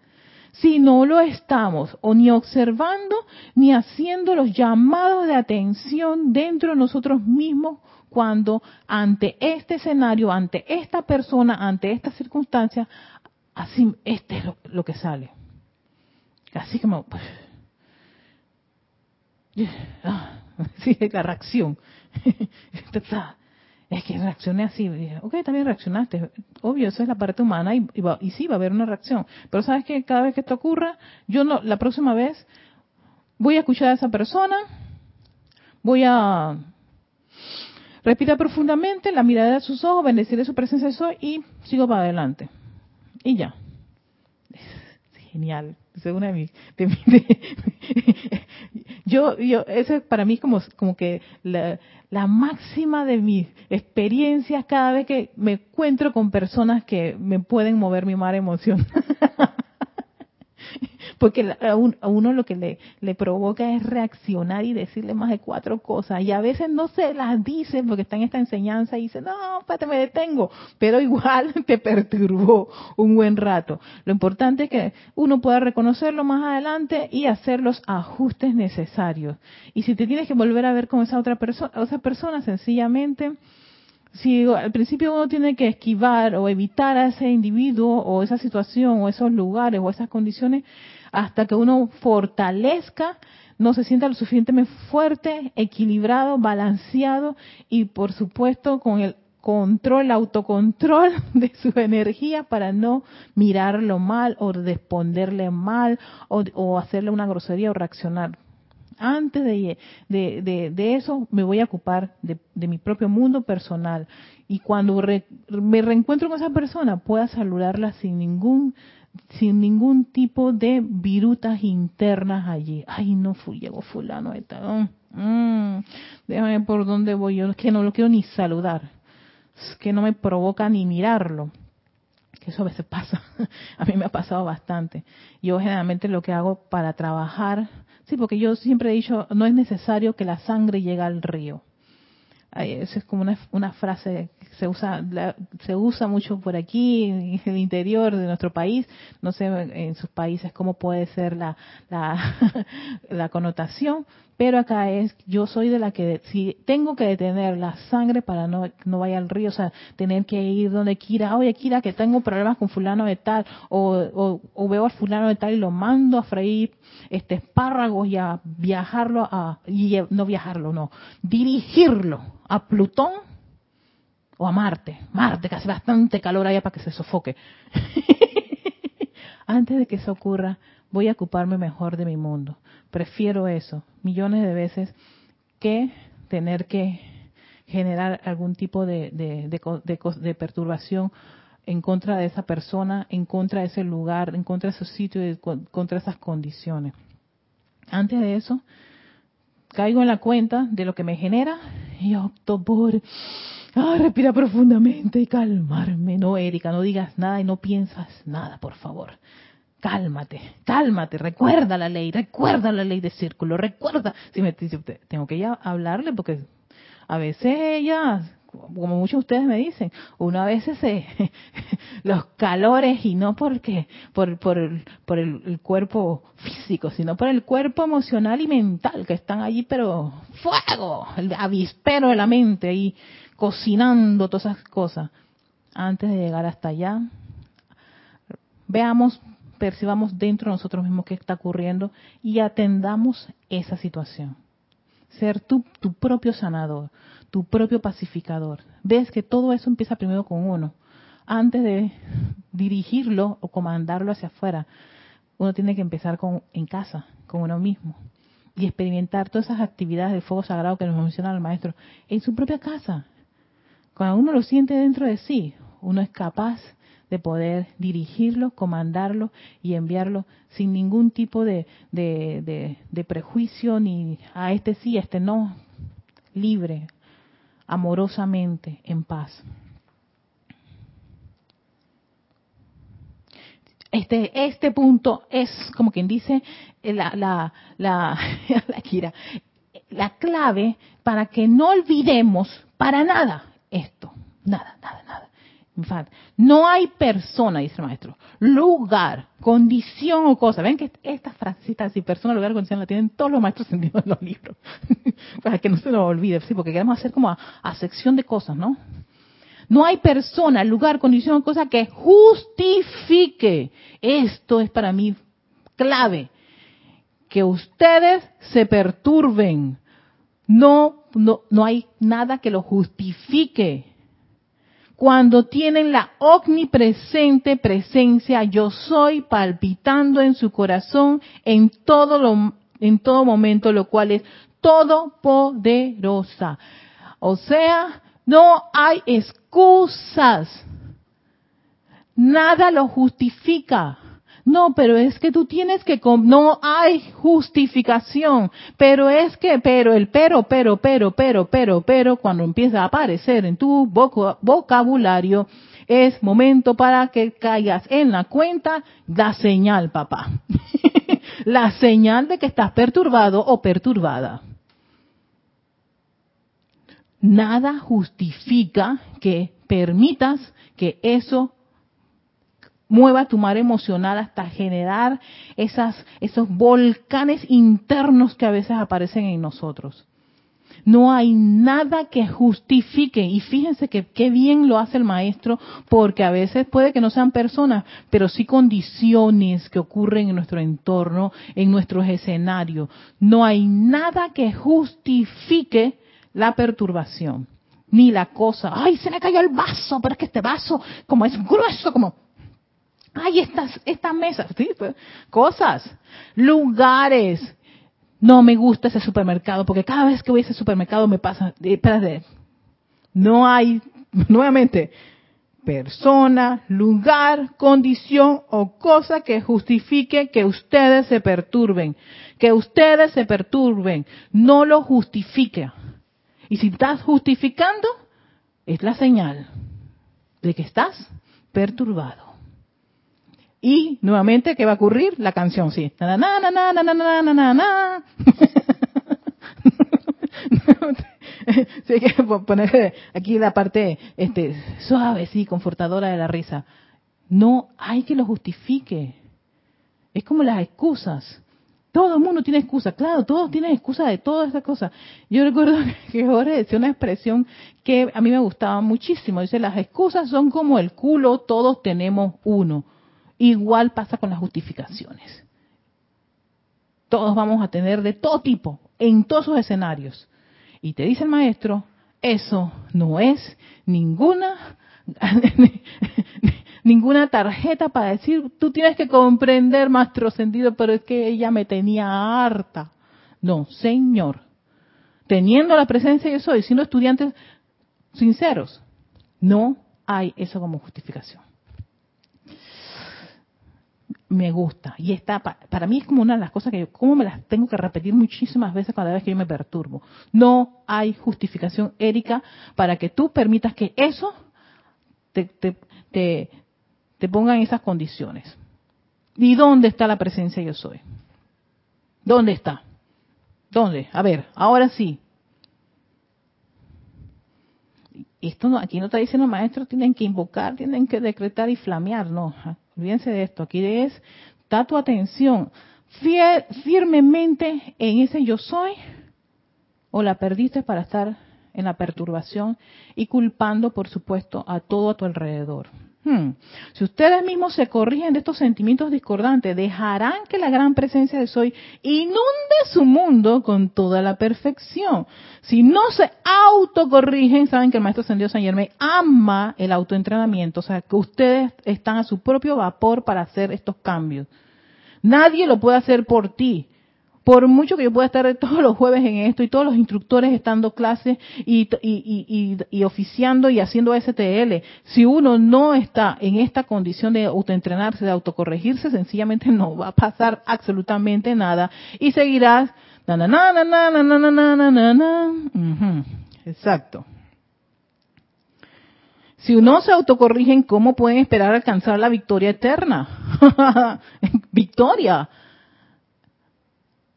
Si no lo estamos o ni observando ni haciendo los llamados de atención dentro de nosotros mismos cuando ante este escenario, ante esta persona, ante esta circunstancia, así este es lo, que sale. Así como pues, la reacción. es que reaccioné así. ok, también reaccionaste. Obvio, eso es la parte humana y, y, sí va a haber una reacción. Pero sabes que cada vez que esto ocurra, yo no, la próxima vez voy a escuchar a esa persona, voy a respirar profundamente, la mirada de sus ojos, bendecirle su presencia soy y sigo para adelante. Y ya. Genial. Es una de mis, yo, yo, eso es para mí como, como que la, la máxima de mis experiencias cada vez que me encuentro con personas que me pueden mover mi mar emoción. porque a uno lo que le, provoca es reaccionar y decirle más de cuatro cosas. Y a veces no se las dice porque está en esta enseñanza y dice, no, espérate, me detengo. Pero igual te perturbó un buen rato. Lo importante es que uno pueda reconocerlo más adelante y hacer los ajustes necesarios. Y si te tienes que volver a ver con esa otra persona, esa persona sencillamente si al principio uno tiene que esquivar o evitar a ese individuo o esa situación o esos lugares o esas condiciones hasta que uno fortalezca, no se sienta lo suficientemente fuerte, equilibrado, balanceado y por supuesto con el control, autocontrol de su energía para no mirarlo mal o responderle mal o, hacerle una grosería o reaccionar antes de, de, eso me voy a ocupar de, mi propio mundo personal. Y cuando me reencuentro con esa persona, pueda saludarla sin ningún sin ningún tipo de virutas internas allí. Ay, no fui, llegó fulano de tal. Mm, déjame por dónde voy yo. Es que no lo quiero ni saludar. Es que no me provoca ni mirarlo. Que eso a veces pasa. a mí me ha pasado bastante. Yo generalmente lo que hago para trabajar Sí, porque yo siempre he dicho, no es necesario que la sangre llegue al río. Esa es como una, una frase que se usa, se usa mucho por aquí, en el interior de nuestro país. No sé en sus países cómo puede ser la, la, la connotación, pero acá es, yo soy de la que, si tengo que detener la sangre para no, no vaya al río, o sea, tener que ir donde quiera, oye Kira, que tengo problemas con fulano de tal, o, o, veo al fulano de tal y lo mando a freír este espárragos y a viajarlo a, y no viajarlo, no, dirigirlo a Plutón o a Marte, Marte, que hace bastante calor allá para que se sofoque. Antes de que eso ocurra, voy a ocuparme mejor de mi mundo. Prefiero eso millones de veces que tener que generar algún tipo de, de, perturbación en contra de esa persona, en contra de ese lugar, en contra de ese sitio, en contra de esas condiciones. Antes de eso, caigo en la cuenta de lo que me genera y opto por ah, respirar profundamente y calmarme. No, Erika, no digas nada y no piensas nada, por favor cálmate, cálmate, recuerda la ley, recuerda la ley de círculo, recuerda. Si me dice usted, tengo que ya hablarle porque a veces ella, como muchos de ustedes me dicen, uno a veces se, los calores y no porque por por el, el, cuerpo físico, sino por el cuerpo emocional y mental que están allí, pero fuego, el avispero de la mente ahí cocinando todas esas cosas. Antes de llegar hasta allá, veamos percibamos dentro de nosotros mismos qué está ocurriendo y atendamos esa situación. Ser tú tu propio sanador, tu propio pacificador. Ves que todo eso empieza primero con uno. Antes de dirigirlo o comandarlo hacia afuera, uno tiene que empezar con, en casa, con uno mismo. Y experimentar todas esas actividades del fuego sagrado que nos menciona el maestro en su propia casa. Cuando uno lo siente dentro de sí, uno es capaz de poder dirigirlo, comandarlo y enviarlo sin ningún tipo de, de, prejuicio ni a este sí, a este no, libre, amorosamente, en paz. Este, este punto es, como quien dice, la, la, la, la, la clave para que no olvidemos para nada esto. Nada, nada, nada. No hay persona, dice el maestro, lugar, condición o cosa. Ven que estas frasecitas y persona, lugar, condición la tienen todos los maestros sentidos en los libros. Para que no se nos olvide, sí, porque queremos hacer como a, sección de cosas, ¿no? No hay persona, lugar, condición o cosa que justifique. Esto es para mí clave. Que ustedes se perturben. No, no, no hay nada que lo justifique cuando tienen la omnipresente presencia yo soy palpitando en su corazón en todo lo, en todo momento, lo cual es todopoderosa. O sea, no hay excusas. Nada lo justifica. No, pero es que tú tienes que, no hay justificación, pero es que, pero el pero, pero, pero, pero, pero, pero, cuando empieza a aparecer en tu vocabulario, es momento para que caigas en la cuenta la señal, papá. la señal de que estás perturbado o perturbada. Nada justifica que permitas que eso mueva tu mar emocional hasta generar esos volcanes internos que a veces aparecen en nosotros. No hay nada que justifique, y fíjense que qué bien lo hace el maestro, porque a veces puede que no sean personas, pero sí condiciones que ocurren en nuestro entorno, en nuestros escenarios. No hay nada que justifique la perturbación, ni la cosa, ay, se me cayó el vaso, pero es que este vaso, como es grueso, como Ay, estas, estas mesas, ¿sí? Pues, cosas, lugares. No me gusta ese supermercado porque cada vez que voy a ese supermercado me pasa, eh, espérate, no hay, nuevamente, persona, lugar, condición o cosa que justifique que ustedes se perturben. Que ustedes se perturben. No lo justifique. Y si estás justificando, es la señal de que estás perturbado. Y nuevamente, ¿qué va a ocurrir? La canción, sí. Na, na, na, na, na, na, na, na, sí, hay que poner aquí la parte este, suave, sí, confortadora de la risa. No hay que lo justifique. Es como las excusas. Todo el mundo tiene excusa, claro, todos tienen excusa de todas estas cosas. Yo recuerdo que Jorge decía una expresión que a mí me gustaba muchísimo. Dice, las excusas son como el culo, todos tenemos uno. Igual pasa con las justificaciones. Todos vamos a tener de todo tipo, en todos sus escenarios. Y te dice el maestro, eso no es ninguna ninguna tarjeta para decir, tú tienes que comprender más sentido, pero es que ella me tenía harta. No, señor. Teniendo la presencia yo soy, siendo estudiantes sinceros, no hay eso como justificación me gusta. Y está, para mí es como una de las cosas que yo, como me las tengo que repetir muchísimas veces cada vez que yo me perturbo. No hay justificación, Erika, para que tú permitas que eso te, te, te, te ponga en esas condiciones. ¿Y dónde está la presencia yo soy? ¿Dónde está? ¿Dónde? A ver, ahora sí. Esto no, aquí no está diciendo maestro, tienen que invocar, tienen que decretar y flamear, no. Olvídense de esto. Aquí es, da tu atención firmemente en ese yo soy o la perdiste para estar en la perturbación y culpando, por supuesto, a todo a tu alrededor. Hmm. Si ustedes mismos se corrigen de estos sentimientos discordantes, dejarán que la gran presencia de Soy inunde su mundo con toda la perfección. Si no se autocorrigen, saben que el Maestro Ascendido San Germain ama el autoentrenamiento, o sea, que ustedes están a su propio vapor para hacer estos cambios. Nadie lo puede hacer por ti por mucho que yo pueda estar todos los jueves en esto y todos los instructores estando clases y, y, oficiando y haciendo STL, si uno no está en esta condición de autoentrenarse, de autocorregirse, sencillamente no va a pasar absolutamente nada y seguirás. Na, na, na, na, na, na, na, na, na, na. Exacto. Si uno se autocorrigen, ¿cómo pueden esperar alcanzar la victoria eterna? victoria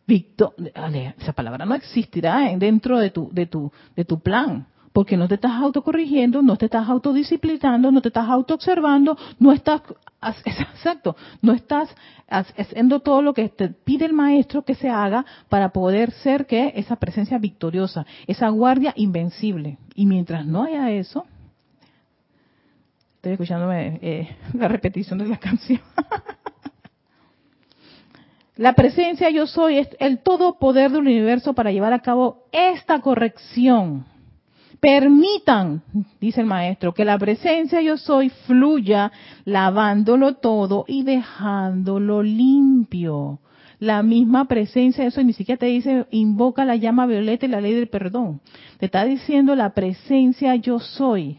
esa palabra no existirá dentro de tu, de tu, de tu plan, porque no te estás autocorrigiendo, no te estás autodisciplinando, no te estás autoobservando, no estás, exacto, no estás haciendo todo lo que te pide el maestro que se haga para poder ser que esa presencia victoriosa, esa guardia invencible. Y mientras no haya eso, estoy escuchándome eh, la repetición de la canción. La presencia yo soy es el todo poder del universo para llevar a cabo esta corrección. Permitan, dice el maestro, que la presencia yo soy fluya lavándolo todo y dejándolo limpio. la misma presencia eso, ni siquiera te dice invoca la llama violeta y la ley del perdón. Te está diciendo la presencia yo soy.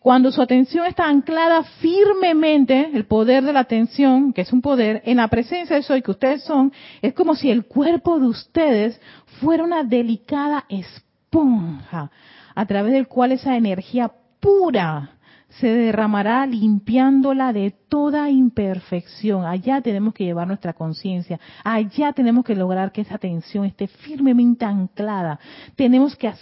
Cuando su atención está anclada firmemente, el poder de la atención, que es un poder, en la presencia de soy que ustedes son, es como si el cuerpo de ustedes fuera una delicada esponja a través del cual esa energía pura se derramará limpiándola de toda imperfección. Allá tenemos que llevar nuestra conciencia. Allá tenemos que lograr que esa atención esté firmemente anclada. Tenemos que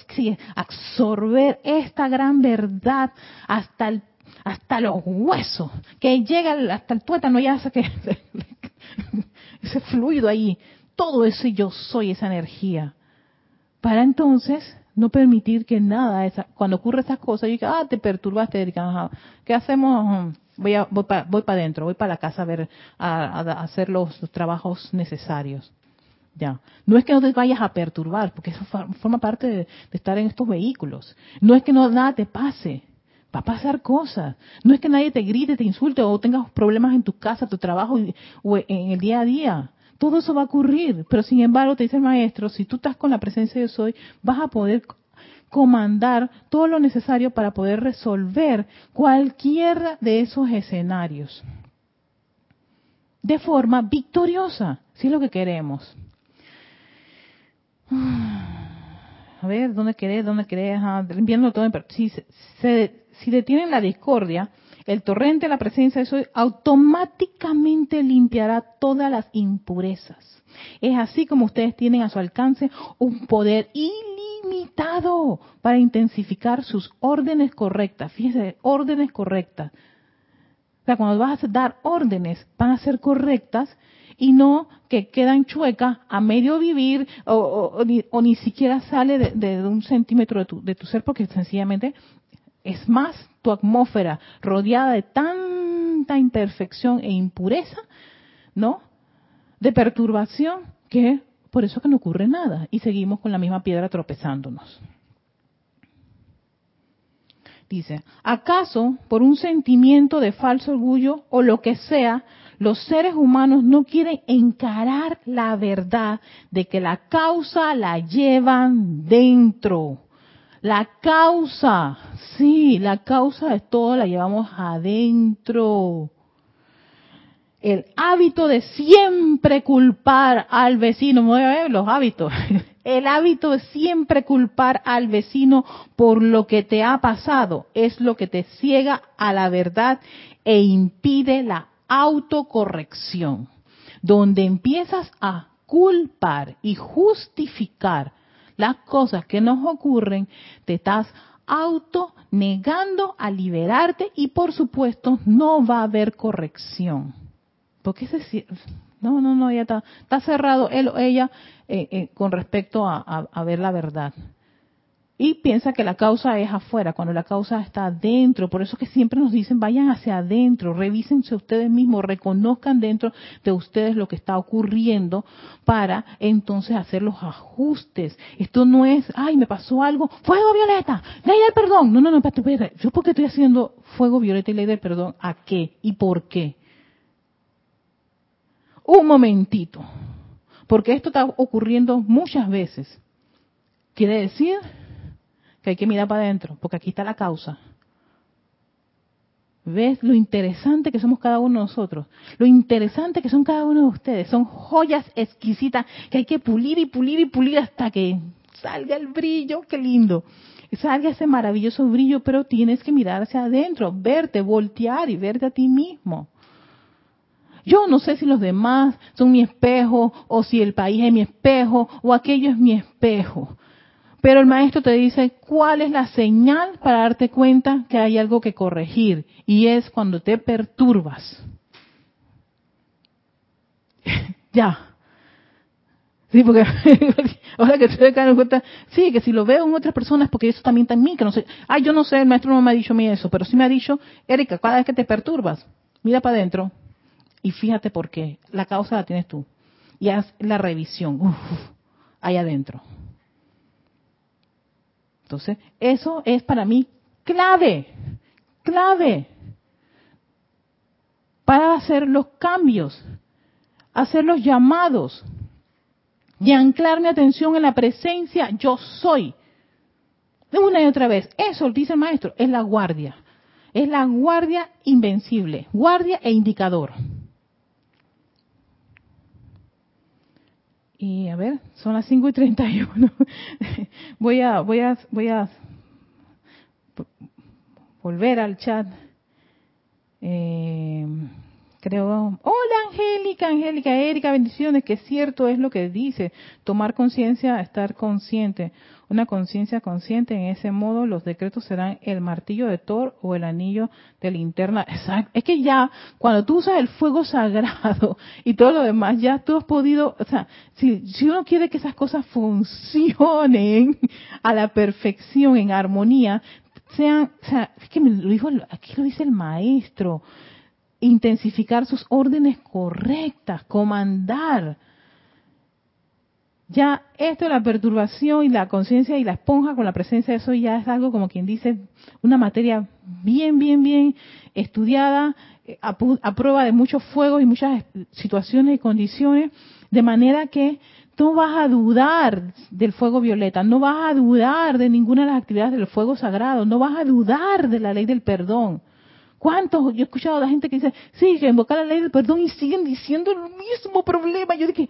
absorber esta gran verdad hasta el, hasta los huesos, que llega hasta el tuétano, ya hace que ese fluido ahí, todo eso yo soy esa energía. Para entonces no permitir que nada, esa, cuando ocurre esas cosas, yo digo, ah, te perturbaste, Erika, ¿qué hacemos? Voy, a, voy para voy adentro, voy para la casa a ver, a, hacer los, trabajos necesarios. Ya. No es que no te vayas a perturbar, porque eso forma parte de, estar en estos vehículos. No es que no, nada te pase. Va a pasar cosas. No es que nadie te grite, te insulte o tengas problemas en tu casa, tu trabajo o en el día a día. Todo eso va a ocurrir, pero sin embargo te dice el maestro, si tú estás con la presencia de Soy, vas a poder comandar todo lo necesario para poder resolver cualquiera de esos escenarios de forma victoriosa, si es lo que queremos. A ver, ¿dónde querés? ¿Dónde querés? Ah, limpiando todo. Si, si detienen la discordia, el torrente la presencia de Soy automáticamente limpiará todas las impurezas. Es así como ustedes tienen a su alcance un poder ilimitado para intensificar sus órdenes correctas. Fíjense, órdenes correctas. O sea, cuando vas a dar órdenes, van a ser correctas y no que quedan chuecas a medio vivir o, ni, siquiera sale de, un centímetro de tu, de tu ser porque sencillamente es más tu atmósfera rodeada de tanta imperfección e impureza, ¿no? De perturbación, que por eso que no ocurre nada y seguimos con la misma piedra tropezándonos. Dice, ¿acaso por un sentimiento de falso orgullo o lo que sea, los seres humanos no quieren encarar la verdad de que la causa la llevan dentro? La causa, sí, la causa de todo la llevamos adentro. El hábito de siempre culpar al vecino, ver los hábitos. El hábito de siempre culpar al vecino por lo que te ha pasado es lo que te ciega a la verdad e impide la autocorrección. Donde empiezas a culpar y justificar las cosas que nos ocurren, te estás auto negando a liberarte y por supuesto no va a haber corrección. Porque ese no, no, no, ya está, está cerrado él o ella eh, eh, con respecto a ver la verdad y piensa que la causa es afuera, cuando la causa está adentro. Por eso que siempre nos dicen, vayan hacia adentro, revísense ustedes mismos, reconozcan dentro de ustedes lo que está ocurriendo para entonces hacer los ajustes. Esto no es, ay, me pasó algo, fuego violeta, ley del perdón. No, no, no, espérate, yo porque estoy haciendo fuego violeta y ley del perdón, ¿a qué y por qué? Un momentito, porque esto está ocurriendo muchas veces. Quiere decir que hay que mirar para adentro, porque aquí está la causa. ¿Ves lo interesante que somos cada uno de nosotros? Lo interesante que son cada uno de ustedes. Son joyas exquisitas que hay que pulir y pulir y pulir hasta que salga el brillo. ¡Qué lindo! Salga ese maravilloso brillo, pero tienes que mirar adentro, verte, voltear y verte a ti mismo. Yo no sé si los demás son mi espejo o si el país es mi espejo o aquello es mi espejo. Pero el maestro te dice cuál es la señal para darte cuenta que hay algo que corregir. Y es cuando te perturbas. ya. Sí, porque ahora que estoy acá en cuenta, sí, que si lo veo en otras personas, porque eso también está en mí, que no sé, ay, yo no sé, el maestro no me ha dicho a mí eso, pero sí me ha dicho, Erika, cada vez que te perturbas, mira para adentro y fíjate por qué. La causa la tienes tú. Y haz la revisión, uf, ahí adentro. Entonces, eso es para mí clave, clave. para hacer los cambios, hacer los llamados y anclar mi atención en la presencia yo soy. De una y otra vez, eso dice el maestro, es la guardia. Es la guardia invencible, guardia e indicador. Y a ver, son las 5 y 31. voy a, voy a, voy a volver al chat. Eh, creo, hola Angélica, Angélica, Erika, bendiciones, que cierto es lo que dice, tomar conciencia, estar consciente, una conciencia consciente, en ese modo los decretos serán el martillo de Thor o el anillo de linterna. Exacto. Es que ya, cuando tú usas el fuego sagrado y todo lo demás, ya tú has podido, o sea, si, si uno quiere que esas cosas funcionen a la perfección, en armonía, sean, o sea, es que lo dijo, aquí lo dice el maestro, intensificar sus órdenes correctas, comandar. Ya esto la perturbación y la conciencia y la esponja con la presencia de eso ya es algo como quien dice, una materia bien, bien, bien estudiada, eh, a, a prueba de muchos fuegos y muchas situaciones y condiciones, de manera que no vas a dudar del fuego violeta, no vas a dudar de ninguna de las actividades del fuego sagrado, no vas a dudar de la ley del perdón. ¿Cuántos? Yo he escuchado a la gente que dice, sí, que invocar la ley del perdón y siguen diciendo el mismo problema. Yo dije,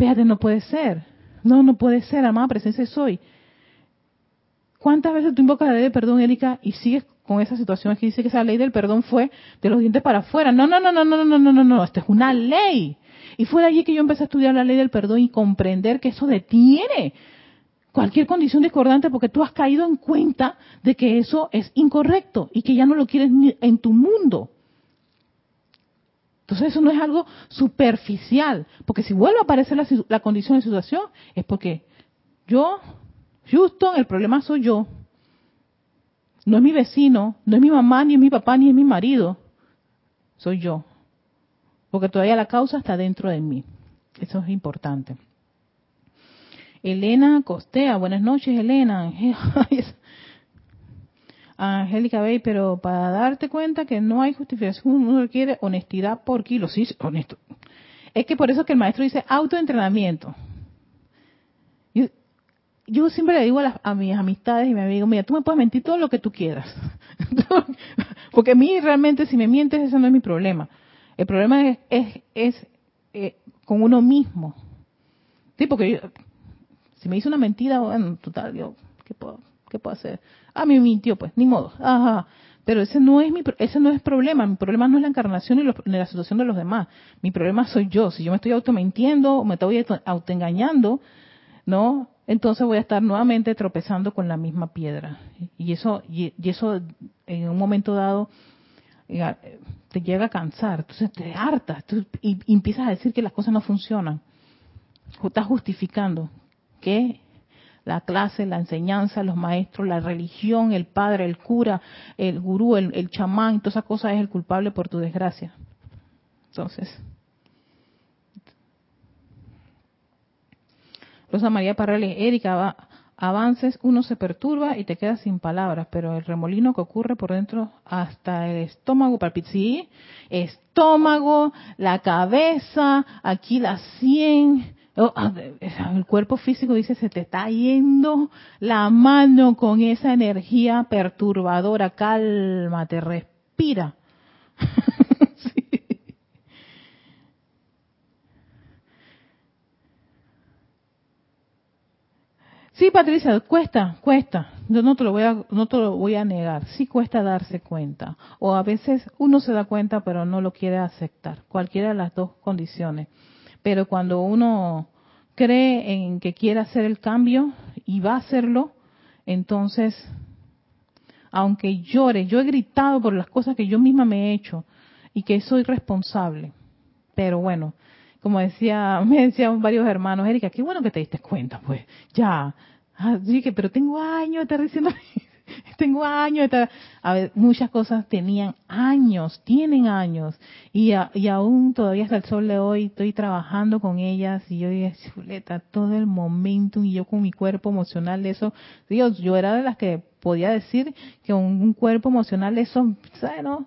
espérate, no puede ser. No, no puede ser, amada presencia soy. ¿Cuántas veces tú invocas la ley del perdón, Erika, y sigues con esa situación que dice que esa ley del perdón fue de los dientes para afuera? No, no, no, no, no, no, no, no, no, esta es una ley. Y fue de allí que yo empecé a estudiar la ley del perdón y comprender que eso detiene cualquier condición discordante porque tú has caído en cuenta de que eso es incorrecto y que ya no lo quieres en tu mundo. Entonces eso no es algo superficial, porque si vuelve a aparecer la, condición de situación es porque yo, Houston, el problema soy yo. No es mi vecino, no es mi mamá, ni es mi papá, ni es mi marido. Soy yo porque todavía la causa está dentro de mí. Eso es importante. Elena Costea, buenas noches Elena. Angélica Bey, pero para darte cuenta que no hay justificación, uno requiere honestidad por kilo. Sí, honesto. Es que por eso que el maestro dice autoentrenamiento. Yo, yo siempre le digo a, a, mis amistades y me digo, mira, tú me puedes mentir todo lo que tú quieras. Porque a mí realmente si me mientes, eso no es mi problema. El problema es, es, es eh, con uno mismo. Sí, porque yo, si me hizo una mentira, bueno, total, yo, ¿qué puedo, qué puedo hacer? Ah, me mintió, pues, ni modo. Ajá. Pero ese no es mi, ese no es problema. Mi problema no es la encarnación ni, la situación de los demás. Mi problema soy yo. Si yo me estoy automentiendo o me estoy autoengañando, ¿no? Entonces voy a estar nuevamente tropezando con la misma piedra. Y eso, y eso en un momento dado te llega a cansar, entonces te hartas y, empiezas a decir que las cosas no funcionan. Estás justificando que la clase, la enseñanza, los maestros, la religión, el padre, el cura, el gurú, el, el chamán, todas esas cosas es el culpable por tu desgracia. Entonces, Rosa María Parrales, Erika, va, avances, uno se perturba y te quedas sin palabras, pero el remolino que ocurre por dentro hasta el estómago. Sí, estómago, la cabeza, aquí la sien, oh, el cuerpo físico dice se te está yendo la mano con esa energía perturbadora, cálmate, respira. Sí, Patricia, cuesta, cuesta. Yo no te lo voy a, no te lo voy a negar. Sí cuesta darse cuenta. O a veces uno se da cuenta, pero no lo quiere aceptar. Cualquiera de las dos condiciones. Pero cuando uno cree en que quiere hacer el cambio y va a hacerlo, entonces, aunque llore, yo he gritado por las cosas que yo misma me he hecho y que soy responsable. Pero bueno, como decía, me decían varios hermanos, Erika, qué bueno que te diste cuenta, pues, ya. Dije, pero tengo años de estar diciendo, tengo años a ver, muchas cosas tenían años, tienen años, y, y aún todavía hasta el sol de hoy estoy trabajando con ellas, y yo dije, chuleta, todo el momento, y yo con mi cuerpo emocional de eso, Dios, yo era de las que podía decir que un, un cuerpo emocional de eso, ¿sabes, no?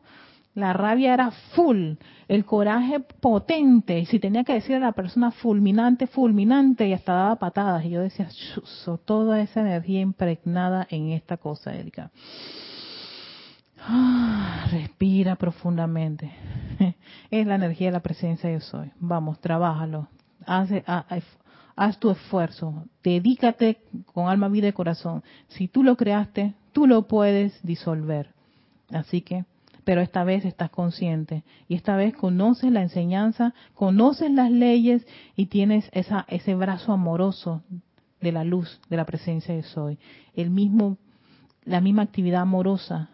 La rabia era full, el coraje potente, si tenía que decir a la persona fulminante, fulminante, y hasta daba patadas. Y yo decía, toda esa energía impregnada en esta cosa, Erika. Ah, respira profundamente. Es la energía de la presencia de yo soy. Vamos, trabájalo. Haz tu esfuerzo. Dedícate con alma, vida y corazón. Si tú lo creaste, tú lo puedes disolver. Así que pero esta vez estás consciente. Y esta vez conoces la enseñanza, conoces las leyes y tienes esa, ese brazo amoroso de la luz, de la presencia de Soy, el mismo, la misma actividad amorosa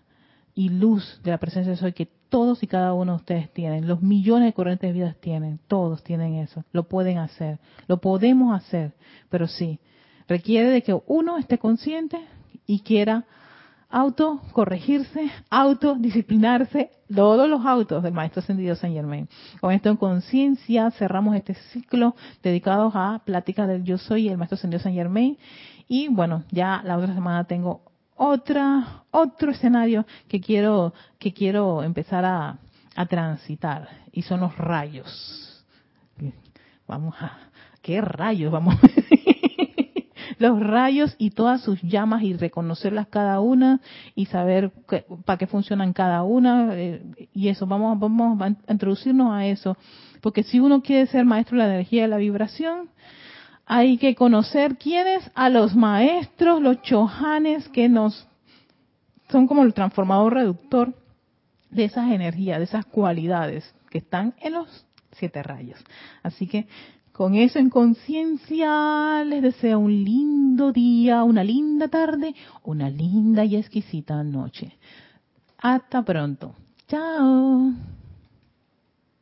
y luz de la presencia de Soy que todos y cada uno de ustedes tienen, los millones de corrientes de vidas tienen, todos tienen eso, lo pueden hacer, lo podemos hacer, pero sí, requiere de que uno esté consciente y quiera auto corregirse, auto disciplinarse, todos los autos del Maestro Ascendido San Germain. Con esto en conciencia cerramos este ciclo dedicado a pláticas del Yo Soy y el Maestro Ascendido San Germain. Y bueno, ya la otra semana tengo otra, otro escenario que quiero, que quiero empezar a, a transitar. Y son los rayos. Vamos a, ¿qué rayos? Vamos los rayos y todas sus llamas y reconocerlas cada una y saber para qué funcionan cada una eh, y eso vamos vamos a introducirnos a eso. Porque si uno quiere ser maestro de la energía de la vibración hay que conocer quiénes a los maestros los chohanes que nos son como el transformador reductor de esas energías de esas cualidades que están en los siete rayos. Así que con eso en conciencia, les deseo un lindo día, una linda tarde, una linda y exquisita noche. Hasta pronto. Chao.